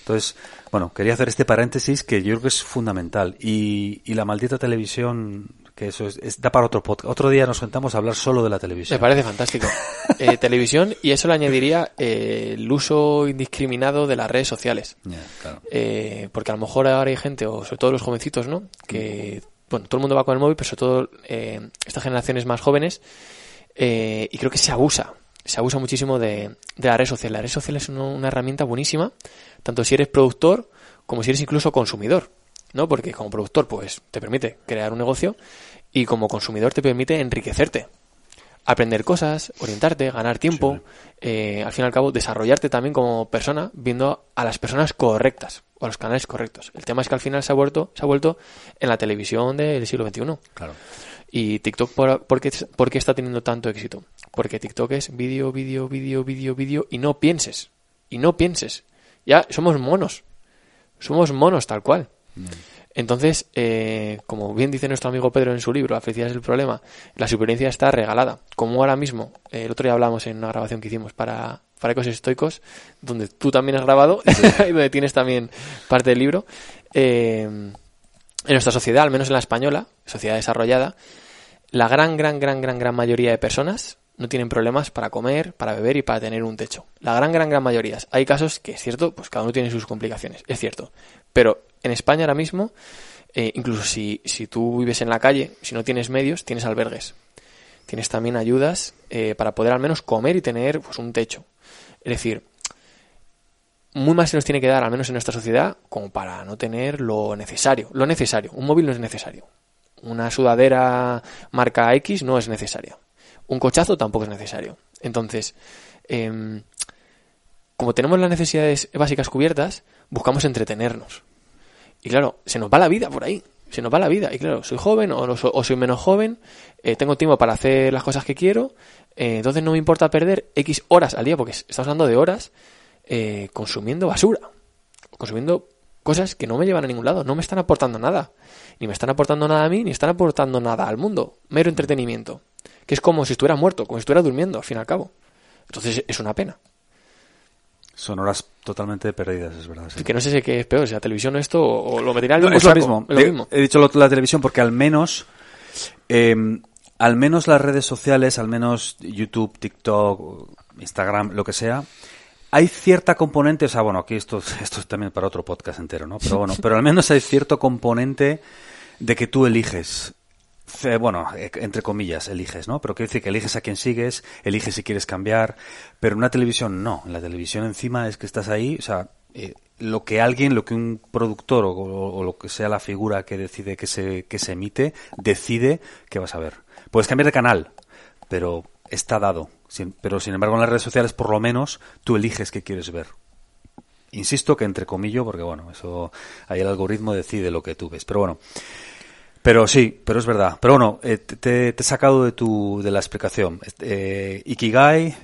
Entonces, bueno, quería hacer este paréntesis que yo creo que es fundamental. Y, y la maldita televisión que eso es, da para otro podcast. Otro día nos sentamos a hablar solo de la televisión. Me parece fantástico. Eh, televisión y eso le añadiría eh, el uso indiscriminado de las redes sociales. Eh, porque a lo mejor ahora hay gente, o sobre todo los jovencitos, ¿no? Que, bueno, todo el mundo va con el móvil, pero sobre todo estas generaciones más jóvenes, y creo que se abusa. Se abusa muchísimo de, de la red social. La red social es una herramienta buenísima, tanto si eres productor como si eres incluso consumidor. ¿No? Porque como productor, pues te permite crear un negocio y como consumidor te permite enriquecerte, aprender cosas, orientarte, ganar tiempo, eh, al fin y al cabo desarrollarte también como persona viendo a las personas correctas o a los canales correctos. El tema es que al final se ha vuelto, se ha vuelto en la televisión del siglo XXI. Claro. Y TikTok, ¿por, por, qué, ¿por qué está teniendo tanto éxito? Porque TikTok es vídeo, vídeo, vídeo, vídeo, vídeo y no pienses. Y no pienses. Ya somos monos. Somos monos tal cual. Entonces, eh, como bien dice nuestro amigo Pedro en su libro, La felicidad es el problema, la supervivencia está regalada. Como ahora mismo, el otro día hablamos en una grabación que hicimos para, para Ecos Estoicos, donde tú también has grabado y donde tienes también parte del libro. Eh, en nuestra sociedad, al menos en la española, sociedad desarrollada, la gran, gran, gran, gran, gran mayoría de personas no tienen problemas para comer, para beber y para tener un techo. La gran, gran, gran mayoría. Hay casos que es cierto, pues cada uno tiene sus complicaciones, es cierto. Pero en España ahora mismo Eh, incluso si, si tú vives en la calle, si no tienes medios, tienes albergues. Tienes también ayudas eh, para poder al menos comer y tener pues, un techo. Es decir, muy más se nos tiene que dar, al menos en nuestra sociedad, como para no tener lo necesario. Lo necesario. Un móvil no es necesario. Una sudadera marca X no es necesaria. Un cochazo tampoco es necesario. Entonces, em, como tenemos las necesidades básicas cubiertas, buscamos entretenernos. Y claro, se nos va la vida por ahí. Se nos va la vida. Y claro, soy joven o, o soy menos joven, eh, tengo tiempo para hacer las cosas que quiero, eh, entonces no me importa perder X horas al día, porque estamos hablando de horas, eh, consumiendo basura, consumiendo cosas que no me llevan a ningún lado, no me están aportando nada, ni me están aportando nada a mí, ni están aportando nada al mundo, mero entretenimiento, que es como si estuviera muerto, como si estuviera durmiendo, al fin y al cabo. Entonces es una pena. Son horas totalmente perdidas, es verdad. Que no sé si qué es peor, si la televisión esto, o lo metería al no, es, lo mismo. lo mismo. He dicho la televisión porque al menos, eh, al menos las redes sociales, al menos YouTube, TikTok, Instagram, lo que sea, hay cierta componente, o sea, bueno, aquí esto, esto es también para otro podcast entero, ¿no? Pero bueno, pero al menos hay cierto componente de que tú eliges. Bueno, eh, entre comillas, eliges, ¿no? Pero quiere decir que eliges a quién sigues, eliges si quieres cambiar, pero en una televisión no. En la televisión encima es que estás ahí, o sea, eh, lo que alguien, lo que un productor o, o, lo que sea la figura que decide que se, que se emite, decide que vas a ver. Puedes cambiar de canal, pero está dado. pero sin embargo en las redes sociales por lo menos tú eliges qué quieres ver. Insisto que entre comillas, porque bueno, eso ahí el algoritmo decide lo que tú ves. Pero bueno, pero sí, pero es verdad. Pero bueno, eh, te, he sacado de tu de la explicación. Eh, Ikigai,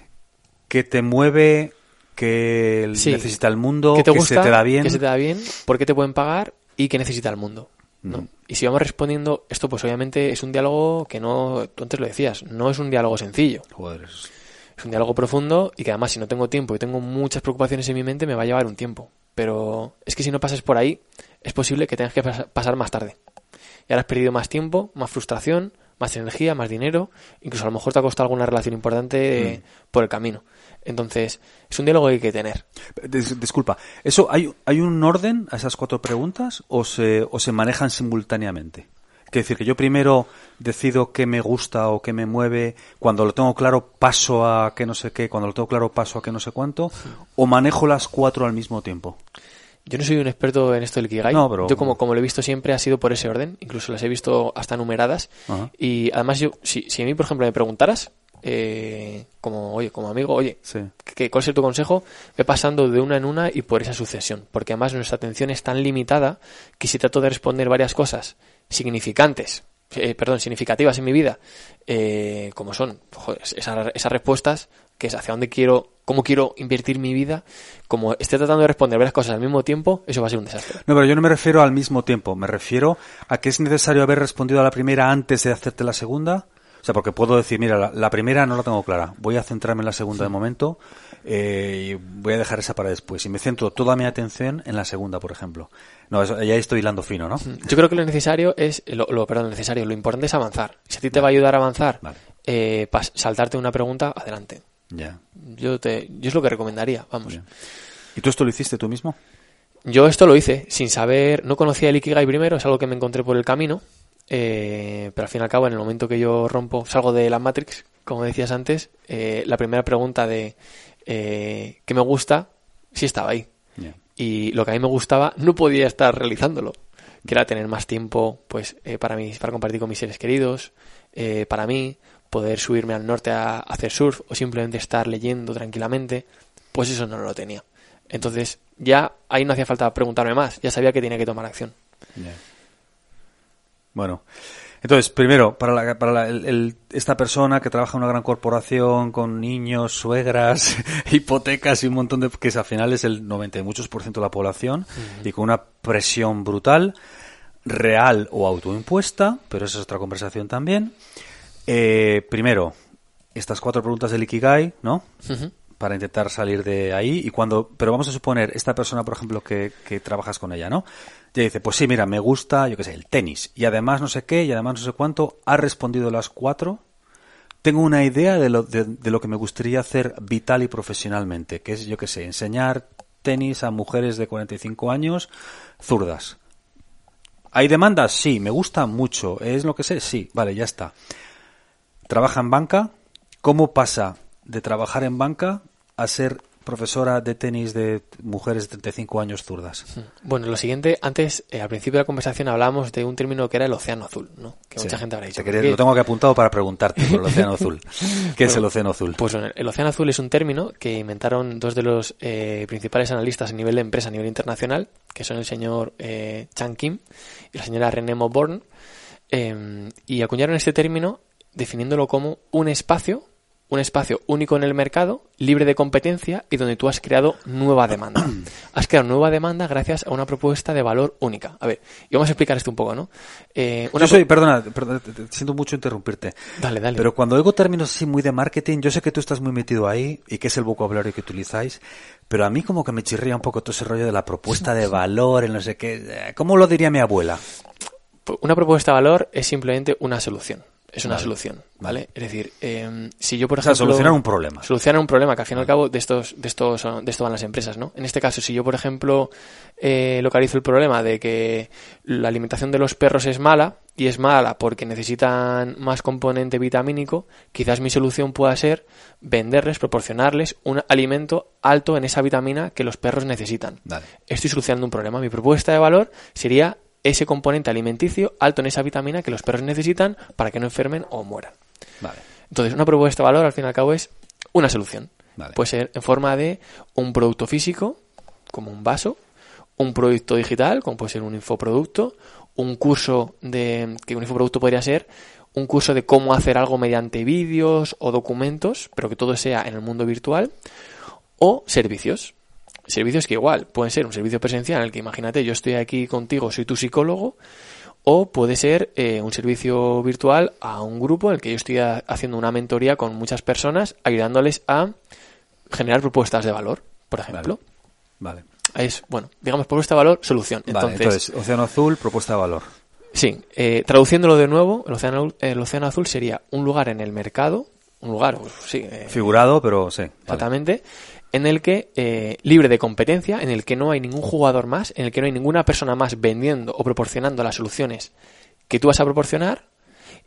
¿qué te mueve? ¿Qué necesita el mundo? ¿Qué, te se te da bien? ¿Qué se te da bien? ¿Por qué te pueden pagar? ¿Y qué necesita el mundo? Y si vamos respondiendo, esto pues obviamente es un diálogo que no, tú antes lo decías, no es un diálogo sencillo. Es un diálogo profundo y que además si no tengo tiempo y tengo muchas preocupaciones en mi mente me va a llevar un tiempo. Pero es que si no pasas por ahí, es posible que tengas que pasar más tarde. Y ahora has perdido más tiempo, más frustración, más energía, más dinero, incluso a lo mejor te ha costado alguna relación importante mm. por el camino. Entonces, es un diálogo que hay que tener. disculpa, ¿eso hay, hay un orden a esas cuatro preguntas o se, o se manejan simultáneamente? Quiere decir que yo primero decido qué me gusta o qué me mueve, cuando lo tengo claro paso a qué no sé qué, cuando lo tengo claro paso a qué no sé cuánto, o manejo las cuatro al mismo tiempo. Yo no soy un experto en esto del Kigai. No, pero... Yo como, como lo he visto siempre ha sido por ese orden, incluso las he visto hasta numeradas. Y además yo, si, si a mí por ejemplo me preguntaras, eh, como oye como amigo oye ¿qué, cuál es tu consejo ve pasando de una en una y por esa sucesión porque además nuestra atención es tan limitada que si trato de responder varias cosas significantes eh, perdón significativas en mi vida eh, como son esas, respuestas que es hacia dónde quiero cómo quiero invertir mi vida como esté tratando de responder varias cosas al mismo tiempo eso va a ser un desastre no pero yo no me refiero al mismo tiempo me refiero a que es necesario haber respondido a la primera antes de hacerte la segunda o sea, porque puedo decir, mira, la, primera no la tengo clara, voy a centrarme en la segunda de momento eh, y voy a dejar esa para después. Y me centro toda mi atención en la segunda, por ejemplo. No, ya estoy hilando fino, ¿no? Yo creo que lo necesario es, lo, lo perdón, necesario, lo importante es avanzar. Si a ti te va a ayudar a avanzar, eh, para saltarte una pregunta, adelante. Ya. Yo, te, yo es lo que recomendaría, vamos. ¿Y tú esto lo hiciste tú mismo? Yo esto lo hice sin saber, no conocía el Ikigai primero, es algo que me encontré por el camino eh, pero al fin y al cabo, en el momento que yo rompo, salgo de la Matrix, como decías antes, eh, la primera pregunta de eh, ¿qué me gusta? sí estaba ahí. Y lo que a mí me gustaba no podía estar realizándolo. Que era tener más tiempo pues para mí, para compartir con mis seres queridos, para mí, poder subirme al norte a, hacer surf o simplemente estar leyendo tranquilamente, pues eso no lo tenía. Entonces ya ahí no hacía falta preguntarme más, ya sabía que tenía que tomar acción. Bueno, entonces, primero, para, la, para esta persona que trabaja en una gran corporación con niños, suegras, hipotecas y un montón de... que al final es el 90 y muchos por ciento de la población y con una presión brutal, real o autoimpuesta, pero esa es otra conversación también. Eh, primero, estas cuatro preguntas del Ikigai, ¿no? Para intentar salir de ahí y cuando... Pero vamos a suponer, esta persona, por ejemplo, que, que trabajas con ella, ¿no? Ya dice, pues sí, mira, me gusta, yo qué sé, el tenis. Y además no sé qué, y además no sé cuánto. Ha respondido las cuatro. Tengo una idea de lo, de, lo que me gustaría hacer vital y profesionalmente, que es, yo qué sé, enseñar tenis a mujeres de 45 años zurdas. ¿Hay demandas? Sí. ¿Me gusta mucho? ¿Es lo que sé? Sí. Vale, ya está. ¿Trabaja en banca? ¿Cómo pasa de trabajar en banca a ser profesora de tenis de mujeres de 35 años zurdas. Bueno, lo siguiente, antes, eh, al principio de la conversación hablamos de un término que era el océano azul, ¿no? Que mucha gente habrá dicho. lo tengo que apuntado para preguntarte por el océano azul. ¿Qué es el océano azul? Pues bueno, el océano azul es un término que inventaron dos de los eh, principales analistas a nivel de empresa, a nivel internacional, que son el señor eh, Chan Kim y la señora René Moborn, y acuñaron este término definiéndolo como un espacio un espacio único en el mercado, libre de competencia y donde tú has creado nueva demanda. has creado nueva demanda gracias a una propuesta de valor única. A ver, y vamos a explicar esto un poco, ¿no? Eh, yo soy, perdona, siento mucho interrumpirte. Dale, dale. Pero cuando oigo términos así muy de marketing, yo sé que tú estás muy metido ahí y que es el vocabulario que utilizáis, pero a mí como que me chirría un poco todo ese rollo de la propuesta de valor, en no sé qué. ¿Cómo lo diría mi abuela? Una propuesta de valor es simplemente una solución es una solución, ¿vale? Es decir, em, si yo, por ejemplo... solucionar un problema. Solucionar un problema, que al fin y al cabo de estos, de estos, de esto van las empresas, ¿no? En este caso, si yo, por ejemplo, eh, localizo el problema de que la alimentación de los perros es mala, y es mala porque necesitan más componente vitamínico, quizás mi solución pueda ser venderles, proporcionarles un alimento alto en esa vitamina que los perros necesitan. Estoy solucionando un problema. Mi propuesta de valor sería ese componente alimenticio alto en esa vitamina que los perros necesitan para que no enfermen o mueran. Entonces, una propuesta de valor, al fin y al cabo, es una solución. Puede ser en forma de un producto físico, como un vaso, un producto digital, como puede ser un infoproducto, un curso de. que un infoproducto podría ser un curso de cómo hacer algo mediante vídeos o documentos, pero que todo sea en el mundo virtual, o servicios. Servicios que igual pueden ser un servicio presencial en el que imagínate, yo estoy aquí contigo, soy tu psicólogo, o puede ser eh, un servicio virtual a un grupo en el que yo estoy haciendo una mentoría con muchas personas, ayudándoles a generar propuestas de valor, por ejemplo. Vale. Es, bueno, digamos, propuesta de valor, solución. Entonces, Océano Azul, propuesta de valor. Sí, eh, traduciéndolo de nuevo, el océano, el océano Azul sería un lugar en el mercado, un lugar, pues, sí. Eh, Figurado, pero sí. Exactamente en el que, eh, libre de competencia, en el que no hay ningún jugador más, en el que no hay ninguna persona más vendiendo o proporcionando las soluciones que tú vas a proporcionar,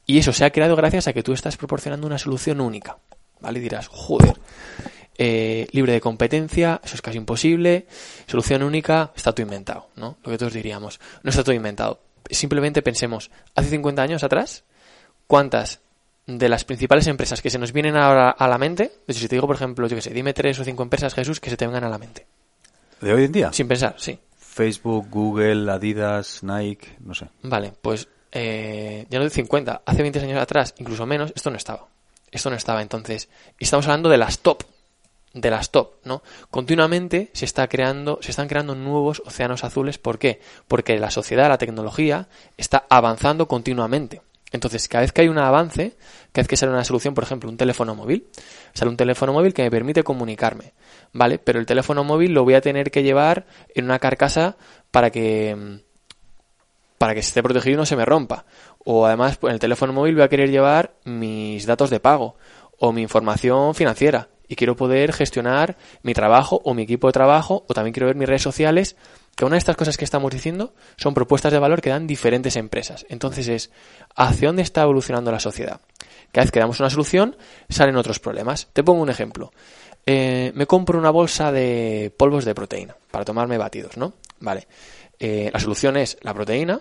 y eso se ha creado gracias a que tú estás proporcionando una solución única. ¿Vale? Dirás, joder, eh, libre de competencia, eso es casi imposible, solución única, está todo inventado, ¿no? Lo que todos diríamos, no está todo inventado. Simplemente pensemos, hace 50 años atrás, ¿cuántas de las principales empresas que se nos vienen ahora a la mente, de si te digo, por ejemplo, yo que sé, dime tres o cinco empresas, Jesús, que se te vengan a la mente. ¿De hoy en día? Sin pensar, sí. Facebook, Google, Adidas, Nike, no sé. Vale, pues eh, ya no de 50, hace 20 años atrás, incluso menos, esto no estaba. Esto no estaba entonces. Y estamos hablando de las top, de las top, ¿no? Continuamente se está creando, se están creando nuevos océanos azules. ¿Por qué? Porque la sociedad, la tecnología, está avanzando continuamente. Entonces, cada vez que hay un avance, cada vez que sale una solución, por ejemplo, un teléfono móvil, sale un teléfono móvil que me permite comunicarme, ¿vale? Pero el teléfono móvil lo voy a tener que llevar en una carcasa para que para que esté protegido y no se me rompa. O además, pues, en el teléfono móvil voy a querer llevar mis datos de pago o mi información financiera y quiero poder gestionar mi trabajo o mi equipo de trabajo o también quiero ver mis redes sociales que una de estas cosas que estamos diciendo son propuestas de valor que dan diferentes empresas. Entonces es hacia dónde está evolucionando la sociedad. Cada vez que damos una solución, salen otros problemas. Te pongo un ejemplo. Eh, me compro una bolsa de polvos de proteína para tomarme batidos, ¿no? Vale. Eh, la solución es la proteína.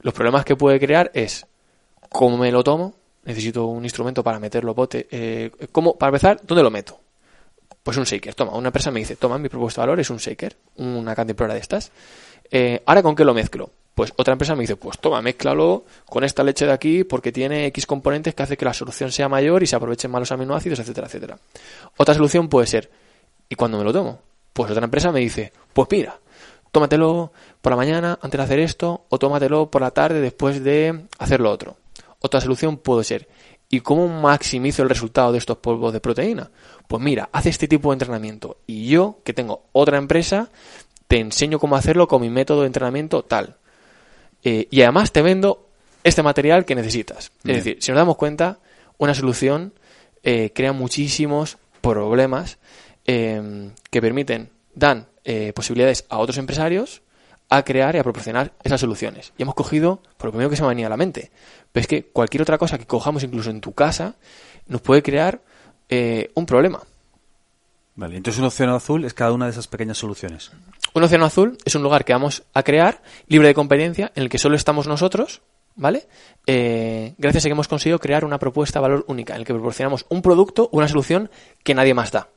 Los problemas que puede crear es cómo me lo tomo. Necesito un instrumento para meterlo bote. Eh, ¿cómo, para empezar, ¿dónde lo meto? Pues un shaker, toma. Una empresa me dice, toma, mi propuesta de valor es un shaker, una cantimplora de estas. Eh, ¿Ahora con qué lo mezclo? Pues otra empresa me dice, pues toma, mézclalo con esta leche de aquí porque tiene X componentes que hace que la solución sea mayor y se aprovechen más los aminoácidos, etcétera, etcétera. Otra solución puede ser, ¿y cuando me lo tomo? Pues otra empresa me dice, pues mira, tómatelo por la mañana antes de hacer esto o tómatelo por la tarde después de hacer lo otro. Otra solución puede ser, ¿y cómo maximizo el resultado de estos polvos de proteína? Pues mira, hace este tipo de entrenamiento y yo, que tengo otra empresa, te enseño cómo hacerlo con mi método de entrenamiento tal. Eh, y además te vendo este material que necesitas. Es decir, si nos damos cuenta, una solución eh, crea muchísimos problemas eh, que permiten, dan posibilidades a otros empresarios a crear y a proporcionar esas soluciones. Y hemos cogido, por lo primero que se me venía a la mente, pero es que cualquier otra cosa que cojamos incluso en tu casa nos puede crear eh, un problema. Vale, entonces un océano azul es cada una de esas pequeñas soluciones. Un océano azul es un lugar que vamos a crear libre de competencia en el que solo estamos nosotros, ¿vale? Eh, gracias a que hemos conseguido crear una propuesta de valor única en el que proporcionamos un producto o una solución que nadie más da,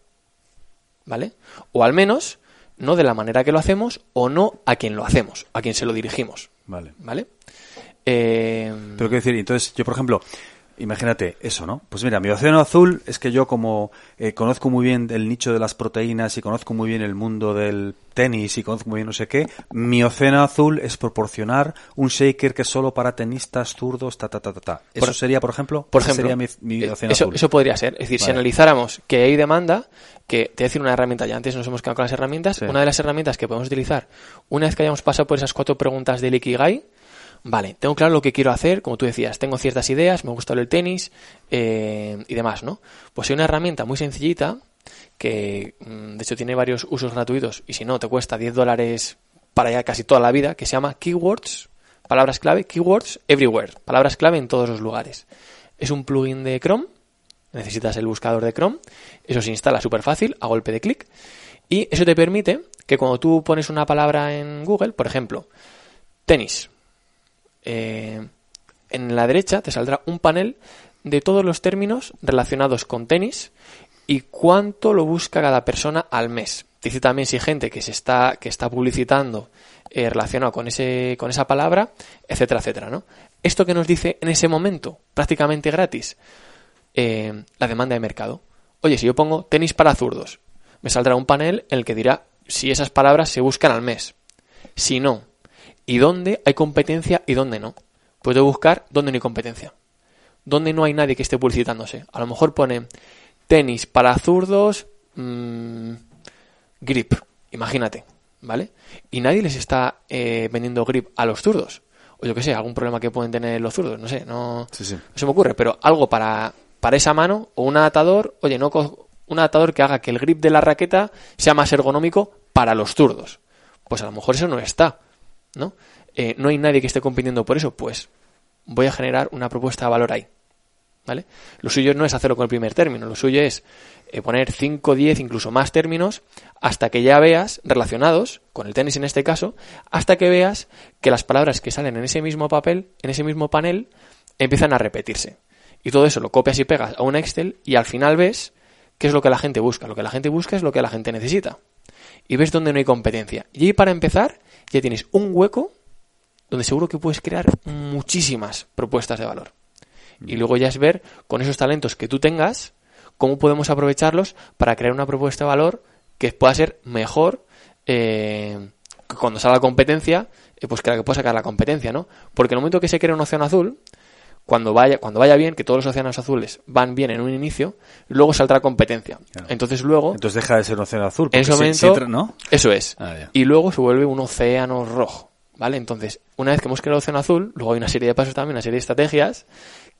¿vale? O al menos no de la manera que lo hacemos o no a quien lo hacemos, a quien se lo dirigimos, Vale. ¿vale? Eh, Pero quiero decir, entonces yo, por ejemplo, imagínate eso, ¿no? Pues mira, mi océano azul es que yo como eh, conozco muy bien el nicho de las proteínas y conozco muy bien el mundo del tenis y conozco muy bien no sé qué, mi océano azul es proporcionar un shaker que es solo para tenistas zurdos, ta, ta, ta, ta, ta. ¿Eso Por- sería, por ejemplo? Por ejemplo, sería mi, mi eh, océano eso, azul. eso podría ser. Es decir, si analizáramos que hay demanda, que te voy a decir una herramienta, ya antes nos hemos quedado con las herramientas, Sí. una de las herramientas que podemos utilizar, una vez que hayamos pasado por esas cuatro preguntas del Ikigai, vale, tengo claro lo que quiero hacer, como tú decías, tengo ciertas ideas, me gusta el tenis eh, y demás, ¿no? Pues hay una herramienta muy sencillita que, mm, de hecho, tiene varios usos gratuitos y si no, te cuesta 10 dólares para ya casi toda la vida, que se llama Keywords, palabras clave, Keywords Everywhere, palabras clave en todos los lugares. Es un plugin de Chrome, necesitas el buscador de Chrome, eso se instala súper fácil a golpe de clic y eso te permite que cuando tú pones una palabra en Google, por ejemplo, tenis, eh, en la derecha te saldrá un panel de todos los términos relacionados con tenis y cuánto lo busca cada persona al mes. Dice también si hay gente que se está, que está publicitando eh, relacionado con ese, con esa palabra, etcétera, etcétera, ¿no? Esto que nos dice en ese momento, prácticamente gratis, eh, la demanda de mercado. Oye, si yo pongo tenis para zurdos, me saldrá un panel en el que dirá si esas palabras se buscan al mes. Si no, y dónde hay competencia y dónde no. Puedo buscar dónde no hay competencia. Dónde no hay nadie que esté publicitándose. A lo mejor pone tenis para zurdos, mm, grip, imagínate, ¿vale? Y nadie les está eh, vendiendo grip a los zurdos. O yo qué sé, algún problema que pueden tener los zurdos, no sé, no, Sí, sí. no se me ocurre, pero algo para, para esa mano o un adaptador, oye, no un adaptador que haga que el grip de la raqueta sea más ergonómico para los zurdos. Pues a lo mejor eso no está, ¿no? Eh, no hay nadie que esté compitiendo por eso, pues voy a generar una propuesta de valor ahí, ¿vale? Lo suyo no es hacerlo con el primer término, lo suyo es eh, poner 5, 10, incluso más términos hasta que ya veas, relacionados con el tenis en este caso, hasta que veas que las palabras que salen en ese mismo papel, en ese mismo panel, empiezan a repetirse. Y todo eso lo copias y pegas a un Excel y al final ves qué es lo que la gente busca. Lo que la gente busca es lo que la gente necesita. Y ves dónde no hay competencia. Y ahí para empezar ya tienes un hueco donde seguro que puedes crear muchísimas propuestas de valor. Y luego ya es ver con esos talentos que tú tengas cómo podemos aprovecharlos para crear una propuesta de valor que pueda ser mejor eh, que cuando salga la competencia, eh, pues que la que pueda sacar la competencia, ¿no? Porque en el momento que se crea un océano azul, cuando vaya, cuando vaya bien, que todos los océanos azules van bien en un inicio, luego saldrá competencia. Claro. Entonces luego, Entonces deja de ser un océano azul. en ese si- momento, si eso es. Ah. Y luego se vuelve un océano rojo, ¿vale? Entonces, una vez que hemos creado el océano azul, luego hay una serie de pasos también, una serie de estrategias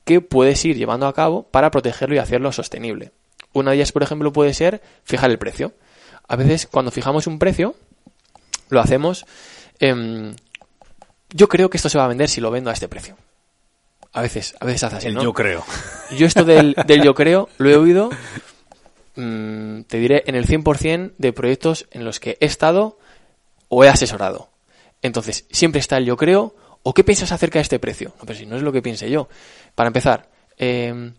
que puedes ir llevando a cabo para protegerlo y hacerlo sostenible. Una de ellas, por ejemplo, puede ser fijar el precio. A veces, cuando fijamos un precio, lo hacemos. em, yo creo que esto se va a vender si lo vendo a este precio. A veces, a veces hace así, El yo creo. Yo esto del, del yo creo lo he oído, mm, te diré, en el 100% de proyectos en los que he estado o he asesorado. Entonces, siempre está el yo creo o qué piensas acerca de este precio. No, pero si no es lo que piense yo. Para empezar, eh,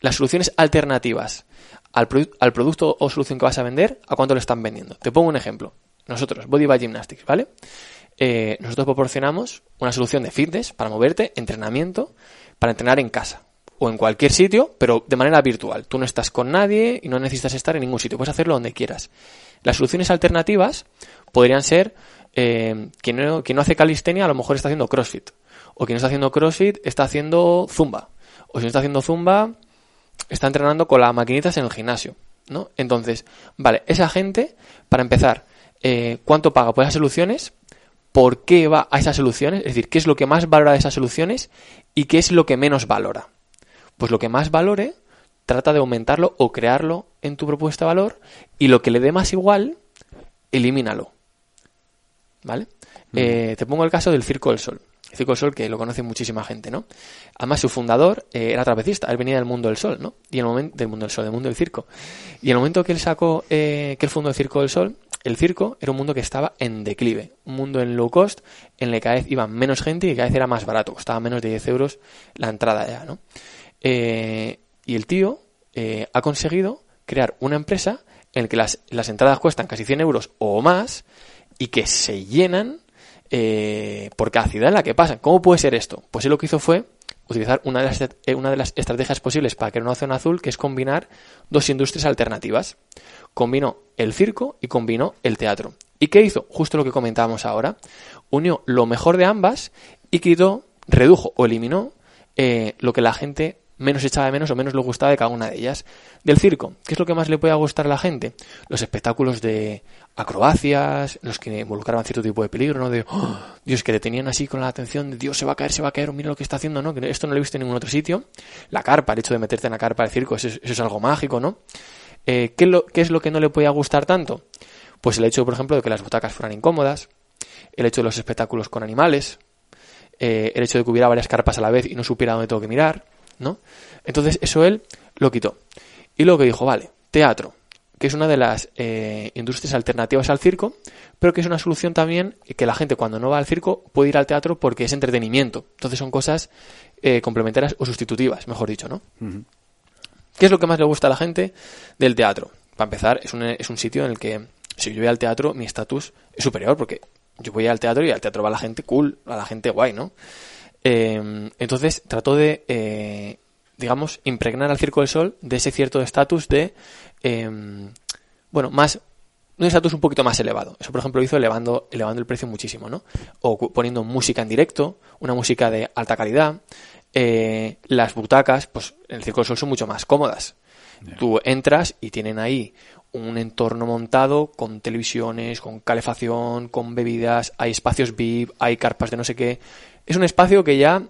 las soluciones alternativas al, produ- al producto o solución que vas a vender, ¿a cuánto lo están vendiendo? Te pongo un ejemplo. Nosotros, Body by Gymnastics, ¿vale? Eh, nosotros proporcionamos una solución de fitness para moverte, entrenamiento, para entrenar en casa o en cualquier sitio, pero de manera virtual. Tú no estás con nadie y no necesitas estar en ningún sitio, puedes hacerlo donde quieras. Las soluciones alternativas podrían ser eh, quien, no, no hace calistenia a lo mejor está haciendo CrossFit, o quien no está haciendo CrossFit está haciendo Zumba, o si no está haciendo Zumba está entrenando con las maquinitas en el gimnasio, ¿no? Entonces, vale, esa gente, para empezar, eh, ¿cuánto paga por esas soluciones? ¿Por qué va a esas soluciones? Es decir, ¿qué es lo que más valora de esas soluciones y qué es lo que menos valora? Pues lo que más valore, trata de aumentarlo o crearlo en tu propuesta de valor y lo que le dé más igual, elimínalo. ¿Vale? Eh, te pongo el caso del Circo del Sol. El Circo del Sol que lo conoce muchísima gente, ¿no? Además, su fundador eh, era trapecista, él venía del mundo del sol, ¿no? Y en el momento del mundo del sol, del mundo del circo. Y en el momento que él sacó, eh, que él fundó el Circo del Sol, el circo era un mundo que estaba en declive, un mundo en low cost, en el que cada vez iba menos gente y cada vez era más barato, costaba menos de 10 euros la entrada ya, ¿no? Eh, y el tío eh, ha conseguido crear una empresa en la que las, las entradas cuestan casi 100 euros o más y que se llenan eh, por cada ciudad en la que pasan. ¿Cómo puede ser esto? Pues él lo que hizo fue utilizar una de las, eh, una de las estrategias posibles para crear una zona azul, que es combinar dos industrias alternativas. Combinó el circo y combinó el teatro. ¿Y qué hizo? Justo lo que comentábamos ahora. Unió lo mejor de ambas y quitó, redujo o eliminó eh, lo que la gente menos echaba de menos o menos le gustaba de cada una de ellas. Del circo, ¿qué es lo que más le puede gustar a la gente? Los espectáculos de acrobacias, los que involucraban cierto tipo de peligro, ¿no? De, "Oh, Dios, que le tenían así con la atención de Dios, se va a caer, se va a caer, mira lo que está haciendo, ¿no? Que esto no lo he visto en ningún otro sitio. La carpa, el hecho de meterte en la carpa del circo, eso es, eso es algo mágico, ¿no? Eh, ¿qué, lo, ¿Qué es lo que no le podía gustar tanto? Pues el hecho, por ejemplo, de que las butacas fueran incómodas, el hecho de los espectáculos con animales, eh, el hecho de que hubiera varias carpas a la vez y no supiera dónde tengo que mirar, ¿no? Entonces eso él lo quitó. Y luego que dijo, vale, teatro, que es una de las eh, industrias alternativas al circo, pero que es una solución también que la gente cuando no va al circo puede ir al teatro porque es entretenimiento. Entonces son cosas eh, complementarias o sustitutivas, mejor dicho, ¿no? ¿Qué es lo que más le gusta a la gente del teatro? Para empezar, es un, es un sitio en el que si yo voy al teatro, mi estatus es superior, porque yo voy al teatro y al teatro va la gente cool, a la gente guay, ¿no? Eh, entonces trató de, eh, digamos, impregnar al Circo del Sol de ese cierto estatus de, eh, bueno, más, un estatus un poquito más elevado. Eso, por ejemplo, lo hizo elevando, elevando el precio muchísimo, ¿no? O poniendo música en directo, una música de alta calidad. Eh, las butacas, pues en el Circo del Sol son mucho más cómodas. Tú entras y tienen ahí un entorno montado con televisiones, con calefacción, con bebidas, hay espacios VIP, hay carpas de no sé qué. Es un espacio que ya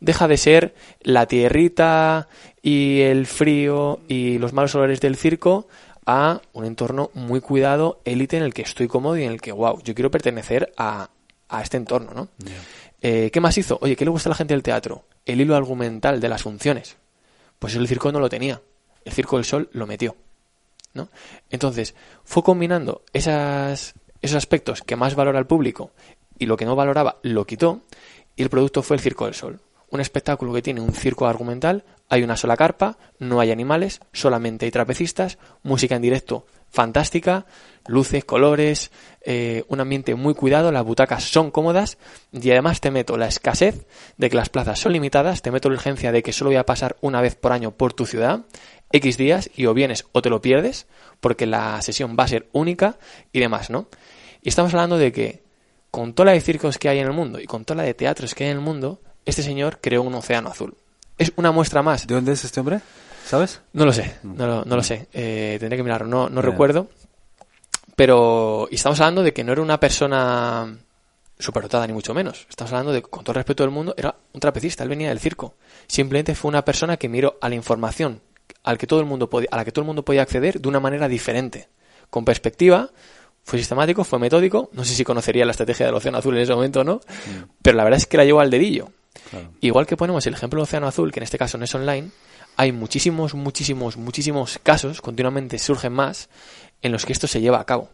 deja de ser la tierrita y el frío y los malos olores del circo a un entorno muy cuidado, élite en el que estoy cómodo y en el que, wow, yo quiero pertenecer a, a este entorno, ¿no? Eh, ¿Qué más hizo? Oye, ¿qué le gusta a la gente del teatro? El hilo argumental de las funciones. Pues el circo no lo tenía. El Circo del Sol lo metió. ¿no? Entonces, fue combinando esas, esos aspectos que más valora el público y lo que no valoraba lo quitó y el producto fue el Circo del Sol. Un espectáculo que tiene un circo argumental, hay una sola carpa, no hay animales, solamente hay trapecistas, música en directo fantástica, luces, colores, eh, un ambiente muy cuidado, las butacas son cómodas y además te meto la escasez de que las plazas son limitadas, te meto la urgencia de que solo voy a pasar una vez por año por tu ciudad, X días y o vienes o te lo pierdes porque la sesión va a ser única y demás, ¿no? Y estamos hablando de que con toda la de circos que hay en el mundo y con toda la de teatros que hay en el mundo, este señor creó un océano azul. Es una muestra más. ¿De dónde es este hombre? ¿Sabes? No lo sé, no lo, no lo sé. Eh, tendré que mirarlo, no, no recuerdo. Pero y estamos hablando de que no era una persona superdotada ni mucho menos. Estamos hablando de que, con todo el respeto del mundo, era un trapecista, él venía del circo. Simplemente fue una persona que miró a la información al que todo el mundo podía, a la que todo el mundo podía acceder de una manera diferente, con perspectiva, fue sistemático, fue metódico, no sé si conocería la estrategia del Océano Azul en ese momento o no, pero la verdad es que la llevó al dedillo. Claro. Igual que ponemos el ejemplo del Océano Azul, que en este caso no es online, hay muchísimos, muchísimos, muchísimos casos, continuamente surgen más, en los que esto se lleva a cabo.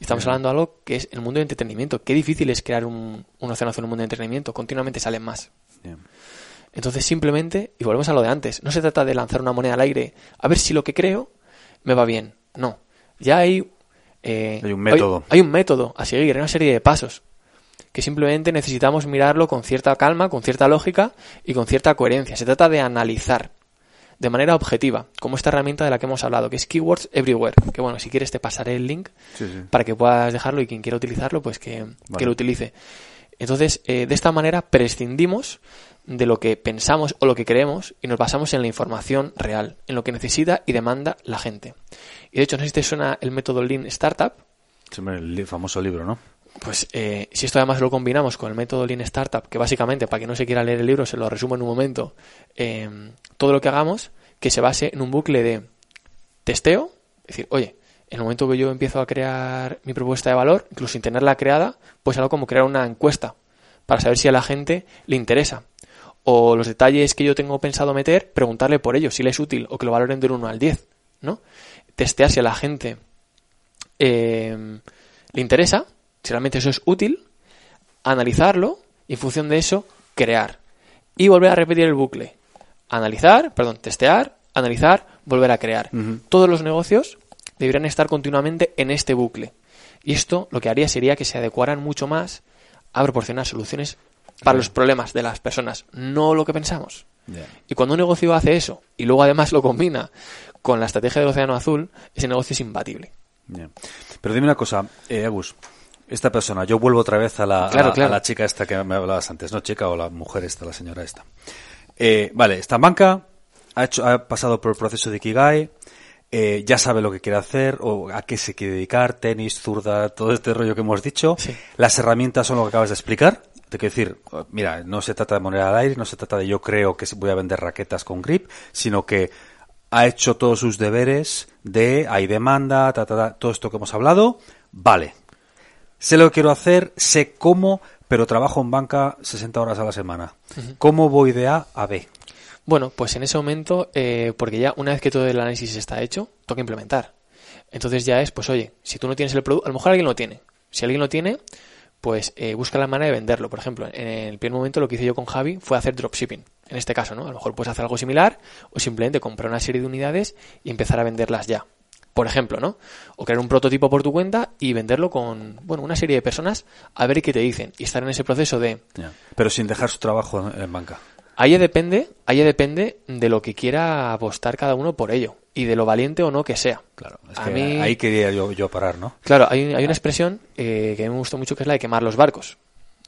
Estamos hablando de algo que es el mundo del entretenimiento. Qué difícil es crear un, un océano azul en un mundo de entretenimiento. Continuamente salen más. Bien. Entonces, simplemente, y volvemos a lo de antes, no se trata de lanzar una moneda al aire a ver si lo que creo me va bien. No. Ya hay. Eh, Hay un método. Hay, un método a seguir, hay una serie de pasos. Que simplemente necesitamos mirarlo con cierta calma, con cierta lógica y con cierta coherencia. Se trata de analizar de manera objetiva, como esta herramienta de la que hemos hablado, que es Keywords Everywhere. Que bueno, si quieres te pasaré el link Sí, sí. para que puedas dejarlo y quien quiera utilizarlo, pues que, Vale. que lo utilice. Entonces, eh, de esta manera prescindimos de lo que pensamos o lo que creemos y nos basamos en la información real, en lo que necesita y demanda la gente. Y de hecho, no sé si te suena el método Lean Startup, Sí, el famoso libro, ¿no? pues eh, si esto además lo combinamos con el método Lean Startup, que básicamente, para quien no se quiera leer el libro, se lo resumo en un momento, eh, todo lo que hagamos que se base en un bucle de testeo, es decir, oye, En el momento que yo empiezo a crear mi propuesta de valor, incluso sin tenerla creada, pues algo como crear una encuesta para saber si a la gente le interesa. O los detalles que yo tengo pensado meter, preguntarle por ellos, si le es útil o que lo valoren del 1 al 10, ¿no? Testear si a la gente eh, le interesa, si realmente eso es útil, analizarlo y en función de eso crear. Y volver a repetir el bucle. Analizar, perdón, testear, analizar, volver a crear. Todos los negocios deberían estar continuamente en este bucle. Y esto lo que haría sería que se adecuaran mucho más a proporcionar soluciones para los problemas de las personas, no lo que pensamos. Y cuando un negocio hace eso y luego además lo combina con la estrategia del océano azul, ese negocio es imbatible. Pero dime una cosa, eh, Agus, esta persona, yo vuelvo otra vez a la, a, la chica esta que me hablabas antes, ¿no? Chica o la mujer esta, la señora esta. Eh, vale, está en banca, ha, hecho, ha pasado por el proceso de Kigai, eh, ya sabe lo que quiere hacer o a qué se quiere dedicar, tenis, zurda, todo este rollo que hemos dicho. Las herramientas son lo que acabas de explicar. Te quiero decir, mira, no se trata de moneda al aire, no se trata de yo creo que voy a vender raquetas con grip, sino que ha hecho todos sus deberes de hay demanda, todo esto que hemos hablado, vale. Sé lo que quiero hacer, sé cómo, pero trabajo en banca 60 horas a la semana. ¿Cómo voy de A a B? Bueno, pues en ese momento, eh, porque ya una vez que todo el análisis está hecho, toca implementar. Entonces ya es, pues oye, si tú no tienes el producto, a lo mejor alguien lo tiene. Si alguien lo tiene, pues eh, busca la manera de venderlo. Por ejemplo, en el primer momento lo que hice yo con Javi fue hacer dropshipping. En este caso, ¿no? A lo mejor puedes hacer algo similar o simplemente comprar una serie de unidades y empezar a venderlas ya. Por ejemplo, ¿no? O crear un prototipo por tu cuenta y venderlo con, bueno, una serie de personas a ver qué te dicen y estar en ese proceso de... Pero sin dejar su trabajo en banca. Ahí depende, ahí depende de lo que quiera apostar cada uno por ello y de lo valiente o no que sea. Claro, ahí quería yo, parar, ¿no? Claro, hay, hay una expresión eh, que a mí me gustó mucho que es la de quemar los barcos.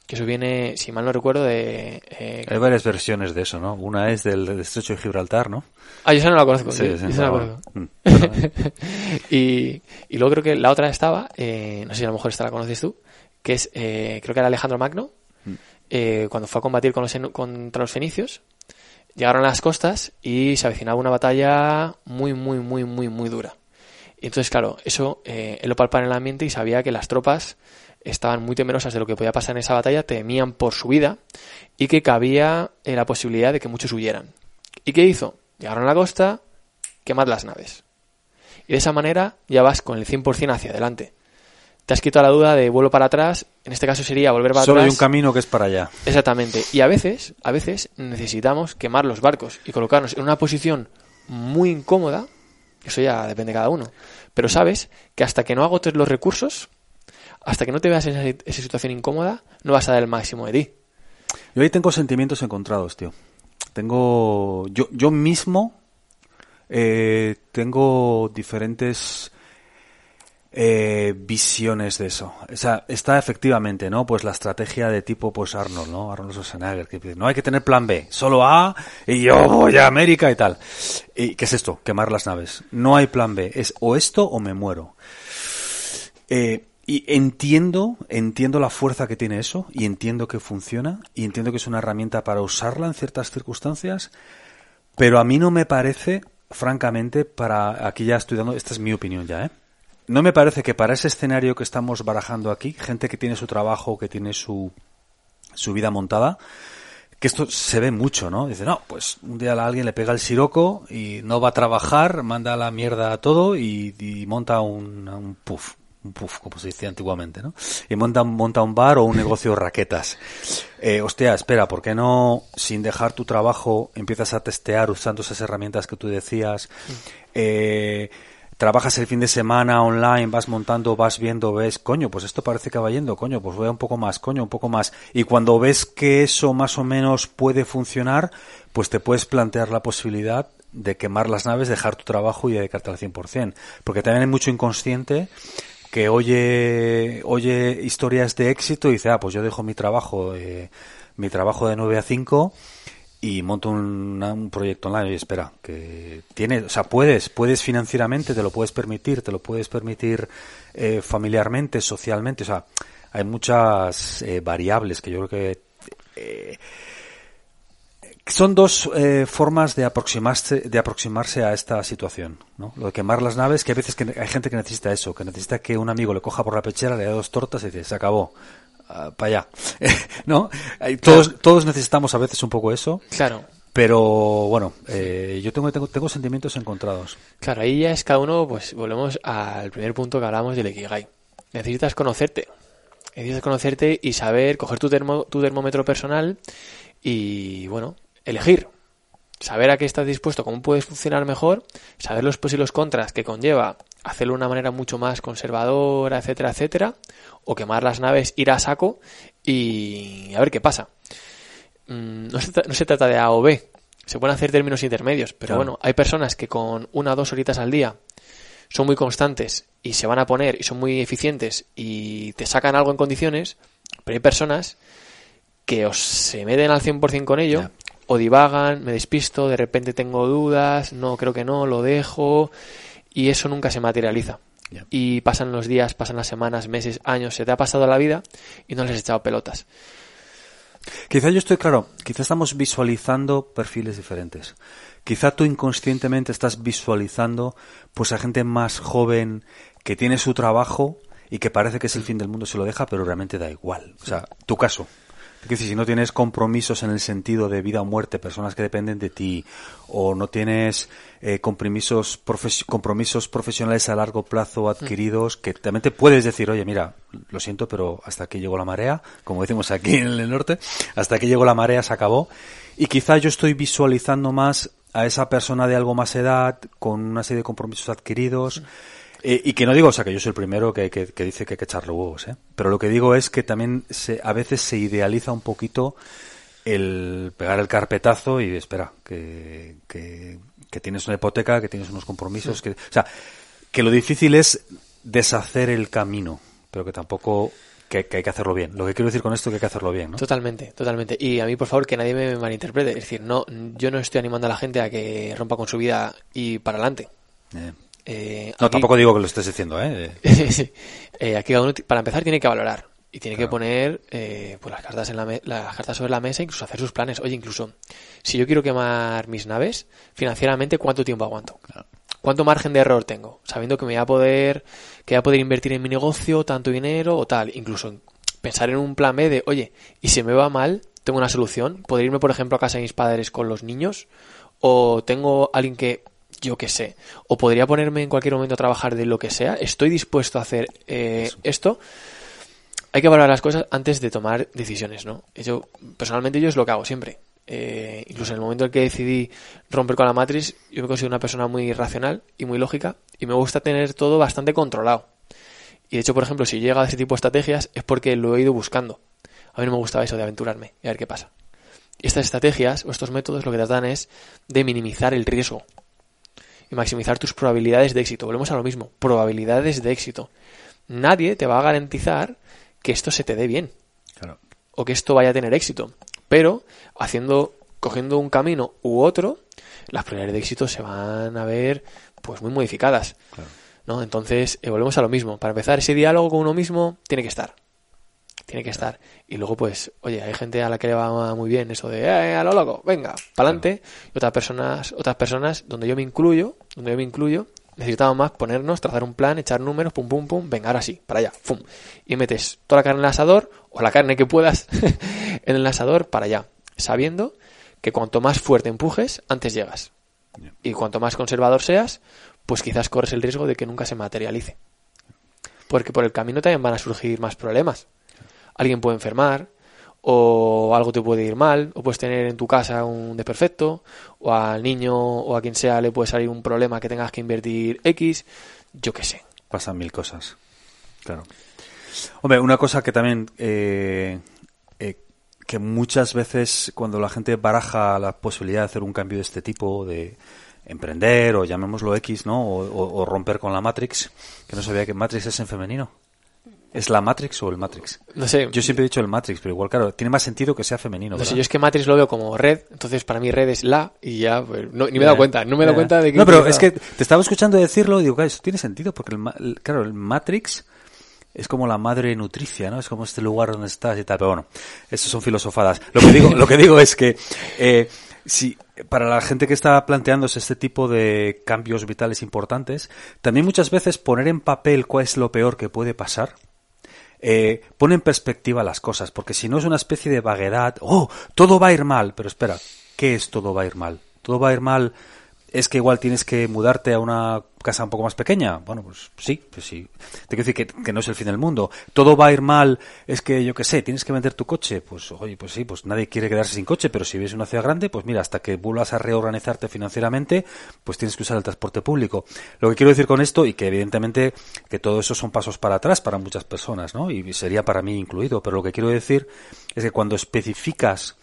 Que eso viene, si mal no recuerdo, de... Eh, hay varias versiones de eso, ¿no? Una es del, estrecho de Gibraltar, ¿no? Ah, yo esa no la conozco. Sí, sí, no la conozco. Mm. y, y luego creo que la otra estaba, eh, no sé si a lo mejor esta la conoces tú, que es, creo que era Alejandro Magno, eh, cuando fue a combatir con los, contra los fenicios, llegaron a las costas y se avecinaba una batalla muy, muy, muy, muy, muy dura. Y entonces, claro, eso eh, él lo palpaba en el ambiente y sabía que las tropas estaban muy temerosas de lo que podía pasar en esa batalla, temían por su vida y que cabía eh, la posibilidad de que muchos huyeran. ¿Y qué hizo? Llegaron a la costa, quemad las naves. Y de esa manera ya vas con el 100% hacia adelante te has quitado la duda de vuelo para atrás, en este caso sería volver para atrás. Solo hay un camino que es para allá. Exactamente. Y a veces, a veces necesitamos quemar los barcos y colocarnos en una posición muy incómoda, eso ya depende de cada uno, pero sabes que hasta que no agotes los recursos, hasta que no te veas en esa, situación incómoda, no vas a dar el máximo de ti. Yo ahí tengo sentimientos encontrados, tío. Tengo, yo, yo mismo eh, tengo diferentes eh, visiones de eso. O sea, está efectivamente, ¿no? Pues la estrategia de tipo, pues Arnold, ¿no? Arnold Schwarzenegger, que no hay que tener plan B, solo A y yo voy a América y tal. ¿Y qué es esto? Quemar las naves. No hay plan B, es o esto o me muero. Eh, y entiendo, entiendo la fuerza que tiene eso y entiendo que funciona y entiendo que es una herramienta para usarla en ciertas circunstancias, pero a mí no me parece, francamente, para, aquí ya estoy dando, esta es mi opinión ya, ¿eh? No me parece que para ese escenario que estamos barajando aquí, gente que tiene su trabajo, que tiene su, su vida montada, que esto se ve mucho, ¿no? Dice, no, pues un día a alguien le pega el siroco y no va a trabajar, manda la mierda a todo y, monta un, un puff, un puff, como se decía antiguamente, ¿no? Y monta, monta un bar o un negocio de raquetas. Eh, hostia, espera, ¿por qué no, sin dejar tu trabajo, empiezas a testear usando esas herramientas que tú decías? Eh, trabajas el fin de semana online, vas montando, vas viendo, ves, coño, pues esto parece que va yendo, coño, pues voy a un poco más, coño, un poco más. Y cuando ves que eso más o menos puede funcionar, pues te puedes plantear la posibilidad de quemar las naves, dejar tu trabajo y dedicarte al 100%. Porque también hay mucho inconsciente que oye, oye historias de éxito y dice, ah, pues yo dejo mi trabajo, eh, mi trabajo de 9 a 5 y monto un, proyecto online y espera, que tiene, o sea, puedes, puedes financieramente, te lo puedes permitir, te lo puedes permitir eh, familiarmente, socialmente, o sea, hay muchas eh, variables que yo creo que eh, Son dos eh, formas de aproximarse, de aproximarse a esta situación, ¿no? Lo de quemar las naves, que a veces que hay gente que necesita eso, que necesita que un amigo le coja por la pechera, le dé dos tortas y dice, se acabó, ah, para allá, ¿no? Todos, todos necesitamos a veces un poco eso. Claro. Pero bueno, eh, yo tengo, tengo, tengo sentimientos encontrados. Claro, ahí ya es cada uno, pues volvemos al primer punto que hablamos del Ikigai. Necesitas conocerte. Necesitas conocerte y saber, coger tu, termo, tu termómetro personal y, bueno, elegir. Saber a qué estás dispuesto, cómo puedes funcionar mejor, saber los pros y los contras que conlleva hacerlo de una manera mucho más conservadora, etcétera, etcétera, o quemar las naves, ir a saco y a ver qué pasa. Mm, no se, no se trata de A o B, se pueden hacer términos intermedios, pero Claro. bueno, hay personas que con una o dos horitas al día son muy constantes y se van a poner y son muy eficientes y te sacan algo en condiciones, pero hay personas que o se meten al 100% con ello, o divagan, me despisto, de repente tengo dudas, no, creo que no, lo dejo, y eso nunca se materializa. Y pasan los días, pasan las semanas, meses, años, se te ha pasado la vida y no les has echado pelotas. Quizá yo estoy claro, quizá estamos visualizando perfiles diferentes. Quizá tú inconscientemente estás visualizando pues a gente más joven que tiene su trabajo y que parece que es el fin del mundo se lo deja, pero realmente da igual. O sea, tu caso. Es decir, si no tienes compromisos en el sentido de vida o muerte, personas que dependen de ti, o no tienes eh, compromisos, profes- compromisos profesionales a largo plazo adquiridos, que también te puedes decir, oye, mira, lo siento, pero hasta aquí llegó la marea, como decimos aquí en el norte, hasta aquí llegó la marea, se acabó. Y quizá yo estoy visualizando más a esa persona de algo más edad, con una serie de compromisos adquiridos, eh, y que no digo, o sea, que yo soy el primero que, que, que dice que hay que echarle huevos, ¿eh? Pero lo que digo es que también se, a veces se idealiza un poquito el pegar el carpetazo y espera, que, que, que tienes una hipoteca, que tienes unos compromisos, que, o sea, que lo difícil es deshacer el camino, pero que tampoco que, que hay que hacerlo bien. Lo que quiero decir con esto es que hay que hacerlo bien, ¿no? Totalmente, totalmente. Y a mí, por favor, que nadie me malinterprete. Es decir, no, yo no estoy animando a la gente a que rompa con su vida y para adelante. Eh, Eh, No, aquí- tampoco digo que lo estés diciendo, ¿eh? Eh, aquí cada uno, para empezar, tiene que valorar y tiene que poner eh, pues las cartas en la me- las cartas sobre la mesa, incluso hacer sus planes. Oye, incluso si yo quiero quemar mis naves financieramente, ¿cuánto tiempo aguanto? ¿Cuánto margen de error tengo? Sabiendo que me voy a poder que voy a poder invertir en mi negocio tanto dinero o tal, incluso pensar en un plan B de, oye, y si me va mal, tengo una solución, poder irme, por ejemplo, a casa de mis padres con los niños o tengo alguien que yo qué sé, o podría ponerme en cualquier momento a trabajar de lo que sea, estoy dispuesto a hacer eh, esto. Hay que valorar las cosas antes de tomar decisiones, ¿no? Yo, personalmente, yo es lo que hago siempre. Eh, incluso en el momento en que decidí romper con la matriz, yo me considero una persona muy racional y muy lógica y me gusta tener todo bastante controlado. Y de hecho, por ejemplo, si llega a ese tipo de estrategias es porque lo he ido buscando. A mí no me gustaba eso de aventurarme y a ver qué pasa. Y estas estrategias o estos métodos lo que tratan es de minimizar el riesgo y maximizar tus probabilidades de éxito. Volvemos a lo mismo, probabilidades de éxito. Nadie te va a garantizar que esto se te dé bien Claro. o que esto vaya a tener éxito, pero haciendo cogiendo un camino u otro, las probabilidades de éxito se van a ver pues muy modificadas. Claro. ¿no? Entonces, eh, volvemos a lo mismo. Para empezar, ese diálogo con uno mismo tiene que estar. Tiene que estar. Y luego, pues, oye, hay gente a la que le va muy bien eso de, eh, a lo loco, venga, pa'lante. Y otras personas, otras personas, donde yo me incluyo, donde yo me incluyo, necesitamos más ponernos, trazar un plan, echar números, pum, pum, pum, venga, ahora sí, para allá, pum. Y metes toda la carne en el asador, o la carne que puedas en el asador, para allá. Sabiendo que cuanto más fuerte empujes, antes llegas. Y cuanto más conservador seas, pues quizás corres el riesgo de que nunca se materialice. Porque por el camino también van a surgir más problemas. Alguien puede enfermar, o algo te puede ir mal, o puedes tener en tu casa un desperfecto, o al niño o a quien sea le puede salir un problema que tengas que invertir X, yo qué sé. Pasan mil cosas. Claro. Hombre, una cosa que también eh, eh, que muchas veces cuando la gente baraja la posibilidad de hacer un cambio de este tipo, de emprender o llamémoslo X, ¿no? O, o- o romper con la Matrix, que no sabía que Matrix es en femenino. ¿Es la Matrix o el Matrix? No sé, Yo siempre he dicho el Matrix, pero igual, claro, tiene más sentido que sea femenino. no sé, yo es que Matrix lo veo como red, entonces para mí red es la y ya, pues, no- ni me he dado cuenta, no me he dado cuenta de que... No, pero es que te estaba escuchando decirlo y digo, claro, eso tiene sentido, porque, el, claro, el Matrix es como la madre nutricia, ¿no? Es como este lugar donde estás y tal, pero bueno, eso son filosofadas. Lo que digo, lo que digo es que, eh, Sí, para la gente que está planteándose este tipo de cambios vitales importantes, también muchas veces poner en papel cuál es lo peor que puede pasar, eh, pone en perspectiva las cosas, porque si no es una especie de vaguedad, oh, todo va a ir mal, pero espera, ¿qué es todo va a ir mal? Todo va a ir mal es que igual tienes que mudarte a una casa un poco más pequeña. Bueno, pues sí, pues sí. Te quiero decir que, no es el fin del mundo. Todo va a ir mal, es que yo qué sé, tienes que vender tu coche. Pues oye, pues sí, pues nadie quiere quedarse sin coche, pero si vives en una ciudad grande, pues mira, hasta que vuelvas a reorganizarte financieramente, pues tienes que usar el transporte público. Lo que quiero decir con esto, y que evidentemente que todo eso son pasos para atrás para muchas personas, ¿no? Y sería para mí incluido, pero lo que quiero decir es que cuando especificas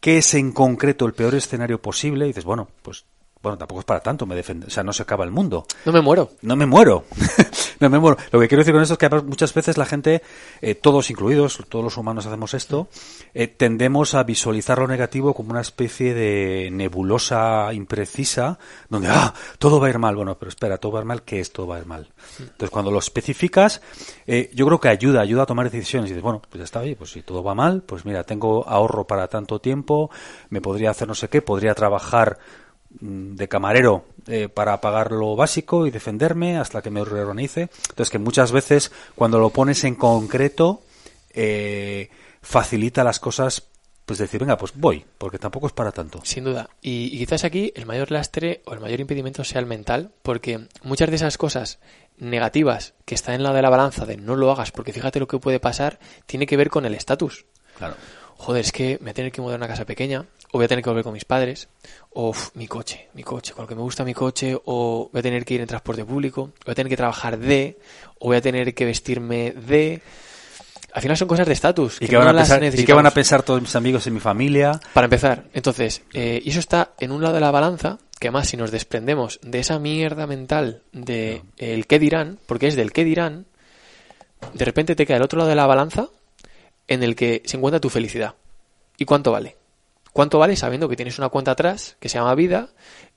qué es en concreto el peor escenario posible, dices, bueno, pues bueno, tampoco es para tanto, me defiende, o sea, no se acaba el mundo. No me muero. No me muero. no me muero. Lo que quiero decir con esto es que muchas veces la gente, eh, todos incluidos, todos los humanos hacemos esto, eh, tendemos a visualizar lo negativo como una especie de nebulosa imprecisa, donde, ah, todo va a ir mal. Bueno, pero espera, todo va a ir mal, ¿qué es todo va a ir mal? Entonces, cuando lo especificas, eh, yo creo que ayuda, ayuda a tomar decisiones. Y dices, bueno, pues ya está, bien, pues si todo va mal, pues mira, tengo ahorro para tanto tiempo, me podría hacer no sé qué, podría trabajar de camarero eh, para pagar lo básico y defenderme hasta que me reorganice. Entonces que muchas veces cuando lo pones en concreto eh, facilita las cosas pues decir, venga, pues voy, porque tampoco es para tanto. Sin duda. Y, quizás aquí el mayor lastre o el mayor impedimento sea el mental, porque muchas de esas cosas negativas que están en la de la balanza de no lo hagas, porque fíjate lo que puede pasar, tiene que ver con el estatus. Claro. Joder, es que me voy a tener que mudar a una casa pequeña, o voy a tener que volver con mis padres, o mi coche, mi coche, con lo que me gusta mi coche, o voy a tener que ir en transporte público, voy a tener que trabajar de, o voy a tener que vestirme de. Al final son cosas de estatus. ¿Y, qué van, van, a pensar todos mis amigos y mi familia? Para empezar, entonces, eh, y eso está en un lado de la balanza, que además si nos desprendemos de esa mierda mental de el qué dirán, porque es del qué dirán, de repente te queda el otro lado de la balanza en el que se encuentra tu felicidad. ¿Y cuánto vale? ¿Cuánto vale sabiendo que tienes una cuenta atrás que se llama vida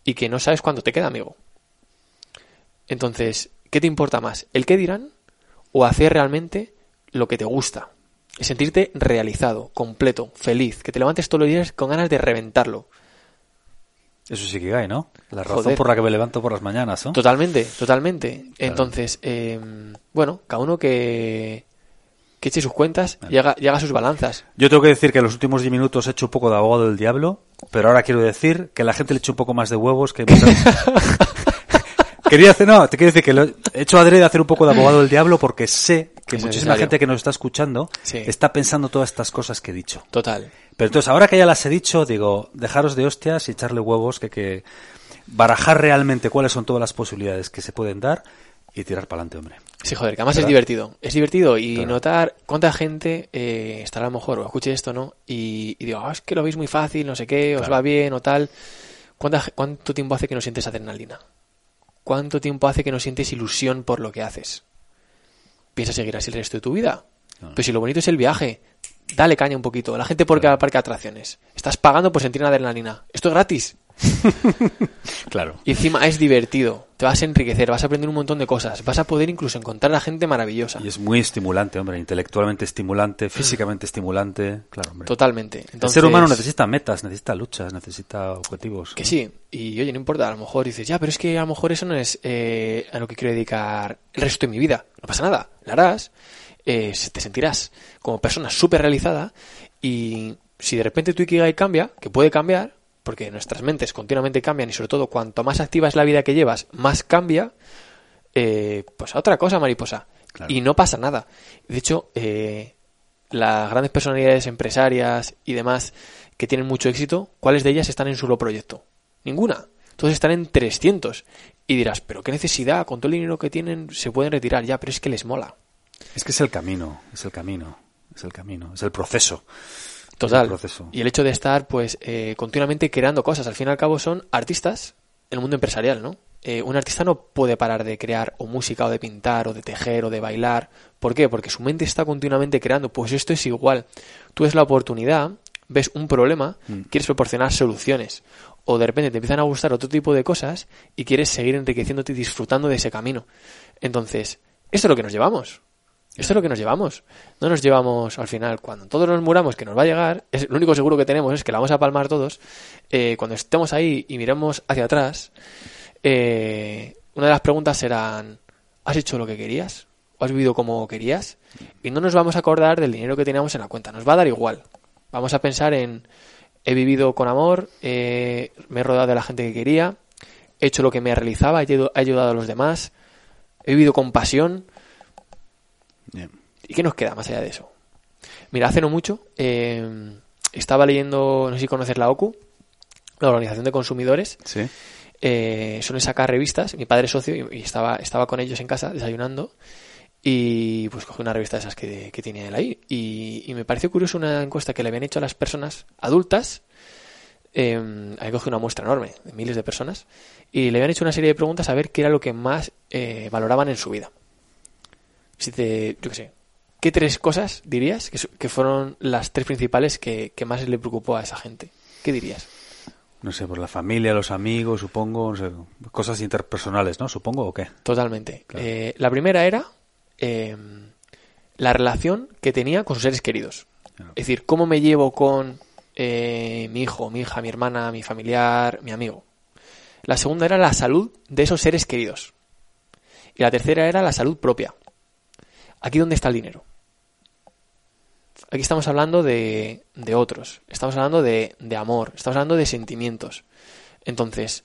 y que no sabes cuánto te queda, amigo? Entonces, ¿qué te importa más? ¿El qué dirán o hacer realmente lo que te gusta? Sentirte realizado, completo, feliz, que te levantes todos los días con ganas de reventarlo. Eso sí que cae, ¿no? La razón por la que me levanto por las mañanas, ¿no? Totalmente, totalmente. Entonces, eh, bueno, cada uno que, que eche sus cuentas y haga, sus balanzas. Yo tengo que decir que en los últimos 10 minutos he hecho un poco de abogado del diablo, pero ahora quiero decir que la gente le eche un poco más de huevos que... Quería hacer, no, te quiero decir que lo, he hecho adrede de hacer un poco de abogado del diablo porque sé que muchísima gente que nos está escuchando está pensando todas estas cosas que he dicho. Total. Pero entonces, ahora que ya las he dicho, digo, dejaros de hostias y echarle huevos, que, que barajar realmente cuáles son todas las posibilidades que se pueden dar y tirar para adelante, hombre. Sí, joder, que además es divertido. Es divertido y notar cuánta gente eh, estará a lo mejor o escuche esto, ¿no? Y, digo, ah, es que lo veis muy fácil, no sé qué, os va bien o tal. ¿Cuánto tiempo hace que no sientes adrenalina? ¿Cuánto tiempo hace que no sientes ilusión por lo que haces? ¿Piensas seguir así el resto de tu vida? Pues si lo bonito es el viaje, dale caña un poquito. La gente porque va al parque de atracciones. Estás pagando por sentir adrenalina. Esto es gratis. claro. Y encima es divertido. Te vas a enriquecer, vas a aprender un montón de cosas. Vas a poder incluso encontrar a gente maravillosa. Y es muy estimulante, hombre. Intelectualmente estimulante, físicamente estimulante. Claro, hombre. Totalmente. El ser humano necesita metas, necesita luchas, necesita objetivos. Que sí. Y oye, no importa. A lo mejor dices, ya, pero es que a lo mejor eso no es eh, a lo que quiero dedicar el resto de mi vida. No pasa nada. Lo harás. Eh, te sentirás como persona súper realizada. Y si de repente tu Ikigai cambia, que puede cambiar, porque nuestras mentes continuamente cambian y sobre todo cuanto más activa es la vida que llevas, más cambia, eh, pues a otra cosa, mariposa. Y no pasa nada. De hecho, eh, las grandes personalidades empresarias y demás que tienen mucho éxito, ¿cuáles de ellas están en solo proyecto? Ninguna. Todos están en 300. Y dirás, pero qué necesidad, con todo el dinero que tienen se pueden retirar ya, pero es que les mola. Es que es el camino, es el camino, es el camino, es el proceso. Total. Y el hecho de estar, pues, eh, continuamente creando cosas. Al fin y al cabo son artistas en el mundo empresarial, ¿no? Eh, un artista no puede parar de crear o música o de pintar o de tejer o de bailar. ¿Por qué? Porque su mente está continuamente creando. Pues esto es igual. Tú ves la oportunidad, ves un problema, mm. quieres proporcionar soluciones. O de repente te empiezan a gustar otro tipo de cosas y quieres seguir enriqueciéndote y disfrutando de ese camino. Entonces, esto es lo que nos llevamos. Esto es lo que nos llevamos. No nos llevamos al final, cuando todos nos muramos, que nos va a llegar, es, lo único seguro que tenemos es que la vamos a palmar todos. Eh, cuando estemos ahí y miremos hacia atrás, eh, una de las preguntas serán, ¿has hecho lo que querías? ¿O has vivido como querías? Y no nos vamos a acordar del dinero que teníamos en la cuenta, nos va a dar igual. Vamos a pensar en, he vivido con amor, eh, me he rodeado de la gente que quería, he hecho lo que me realizaba, he ayudado a los demás, he vivido con pasión. ¿Y qué nos queda más allá de eso? Mira, hace no mucho eh, estaba leyendo, no sé si conoces la OCU, la Organización de Consumidores. Sí. Eh, suelen sacar revistas. Mi padre es socio y, estaba, estaba con ellos en casa desayunando. Y pues cogí una revista de esas que, que tiene él ahí. Y, me pareció curioso una encuesta que le habían hecho a las personas adultas. Eh, ahí cogí una muestra enorme de miles de personas. Y le habían hecho una serie de preguntas a ver qué era lo que más eh, valoraban en su vida. Si te, yo qué sé, ¿qué tres cosas dirías que, que fueron las tres principales que, que más le preocupó a esa gente? ¿Qué dirías? no sé, por la familia, los amigos, supongo, no sé, cosas interpersonales, ¿no? Supongo o qué. Totalmente. Eh, la primera era eh, la relación que tenía con sus seres queridos. Es decir, cómo me llevo con eh, mi hijo, mi hija, mi hermana, mi familiar, mi amigo. La segunda era la salud de esos seres queridos. Y la tercera era la salud propia. Aquí dónde está el dinero. Aquí estamos hablando de, de otros, estamos hablando de, de amor, estamos hablando de sentimientos. Entonces,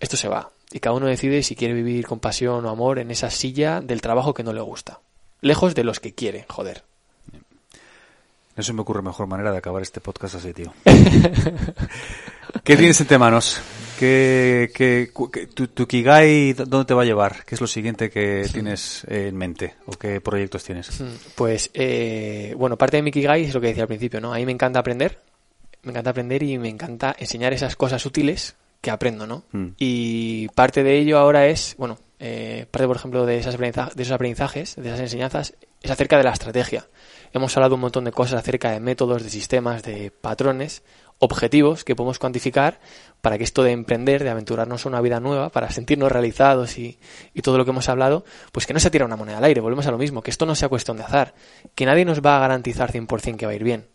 esto se va. Y cada uno decide si quiere vivir con pasión o amor en esa silla del trabajo que no le gusta. Lejos de los que quiere, joder. No se me ocurre mejor manera de acabar este podcast así, tío. ¿Qué tienes entre manos? ¿Qué, qué, tu, tu, Kigai dónde te va a llevar? ¿Qué es lo siguiente que tienes en mente? ¿O qué proyectos tienes? Pues, eh, bueno, parte de mi Kigai es lo que decía al principio, ¿no? A mí me encanta aprender. Me encanta aprender y me encanta enseñar esas cosas útiles que aprendo, ¿no? Mm. Y parte de ello ahora es, bueno, eh, parte, por ejemplo, de, esas de esos aprendizajes, de esas enseñanzas, es acerca de la estrategia. Hemos hablado un montón de cosas acerca de métodos, de sistemas, de patrones objetivos que podemos cuantificar para que esto de emprender, de aventurarnos a una vida nueva, para sentirnos realizados y, todo lo que hemos hablado, pues que no se tira una moneda al aire, volvemos a lo mismo, que esto no sea cuestión de azar, que nadie nos va a garantizar 100% que va a ir bien,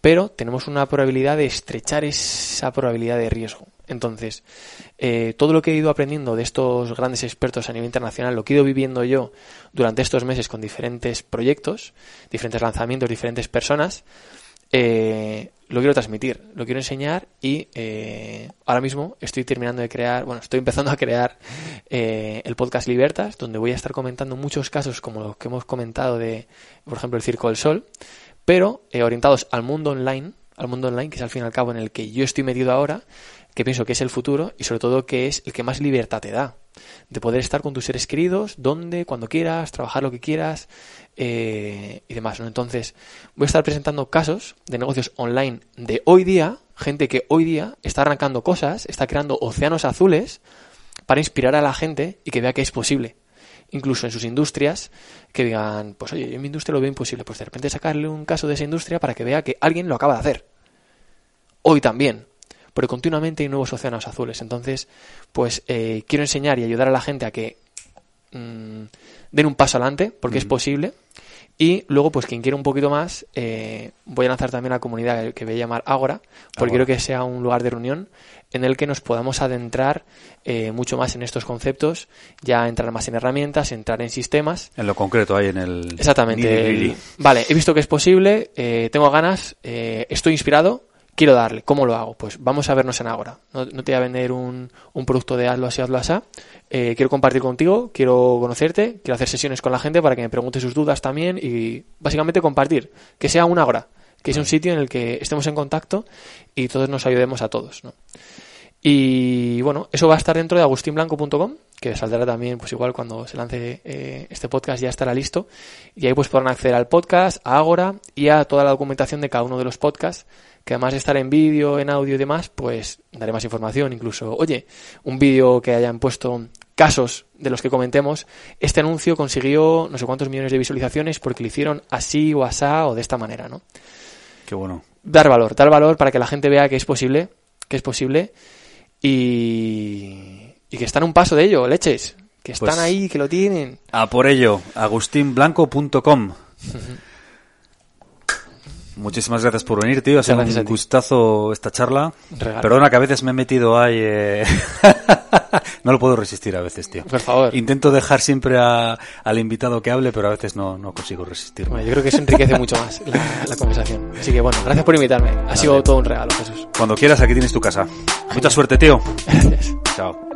pero tenemos una probabilidad de estrechar esa probabilidad de riesgo. Entonces, eh, todo lo que he ido aprendiendo de estos grandes expertos a nivel internacional, lo que he ido viviendo yo durante estos meses con diferentes proyectos, diferentes lanzamientos, diferentes personas, eh, lo quiero transmitir, lo quiero enseñar y eh, ahora mismo estoy terminando de crear, bueno, estoy empezando a crear eh, el podcast Libertas, donde voy a estar comentando muchos casos como los que hemos comentado de, por ejemplo, el Circo del Sol, pero eh, orientados al mundo online, al mundo online, que es al fin y al cabo en el que yo estoy metido ahora, que pienso que es el futuro y sobre todo que es el que más libertad te da de poder estar con tus seres queridos, donde, cuando quieras, trabajar lo que quieras eh, y demás. ¿no? Entonces, voy a estar presentando casos de negocios online de hoy día, gente que hoy día está arrancando cosas, está creando océanos azules para inspirar a la gente y que vea que es posible. Incluso en sus industrias, que digan, pues oye, en mi industria lo veo imposible, pues de repente sacarle un caso de esa industria para que vea que alguien lo acaba de hacer. Hoy también, pero continuamente hay nuevos océanos azules. Entonces, pues eh, quiero enseñar y ayudar a la gente a que mmm, den un paso adelante, porque mm. es posible. Y luego, pues quien quiera un poquito más, eh, voy a lanzar también la comunidad que voy a llamar Ágora, porque quiero que sea un lugar de reunión en el que nos podamos adentrar eh, mucho más en estos conceptos, ya entrar más en herramientas, entrar en sistemas. En lo concreto, ahí en el... Exactamente. El, vale, he visto que es posible, eh, tengo ganas, eh, estoy inspirado, quiero darle. ¿Cómo lo hago? Pues vamos a vernos en Agora. No, te voy a vender un, un, producto de hazlo así, hazlo así. Eh, quiero compartir contigo, quiero conocerte, quiero hacer sesiones con la gente para que me pregunte sus dudas también y básicamente compartir. Que sea un Agora, que sea un sitio en el que estemos en contacto y todos nos ayudemos a todos. ¿no? Y bueno, eso va a estar dentro de agustinblanco.com, que saldrá también, pues igual cuando se lance eh, este podcast ya estará listo. Y ahí pues podrán acceder al podcast, a Agora y a toda la documentación de cada uno de los podcasts que además de estar en vídeo, en audio y demás, pues daré más información, incluso, oye, un vídeo que hayan puesto casos de los que comentemos, este anuncio consiguió no sé cuántos millones de visualizaciones porque lo hicieron así o asá o de esta manera, ¿no? Qué bueno. Dar valor, dar valor para que la gente vea que es posible, que es posible y, y que está en un paso de ello, leches, Que están Pues- ahí, que lo tienen. A por ello, agustinblanco.com. Muchísimas gracias por venir, tío. Ha sido un gustazo esta charla. Regalo. Perdona que a veces me he metido ahí. eh, no lo puedo resistir a veces, tío. Por favor. Intento dejar siempre a- al invitado que hable, pero a veces no, no consigo resistirme. Bueno, yo creo que eso enriquece mucho más la, la conversación. Así que bueno, gracias por invitarme. Ha sido todo un regalo, Jesús. Cuando quieras, aquí tienes tu casa. Mucha suerte, tío. Gracias. Chao.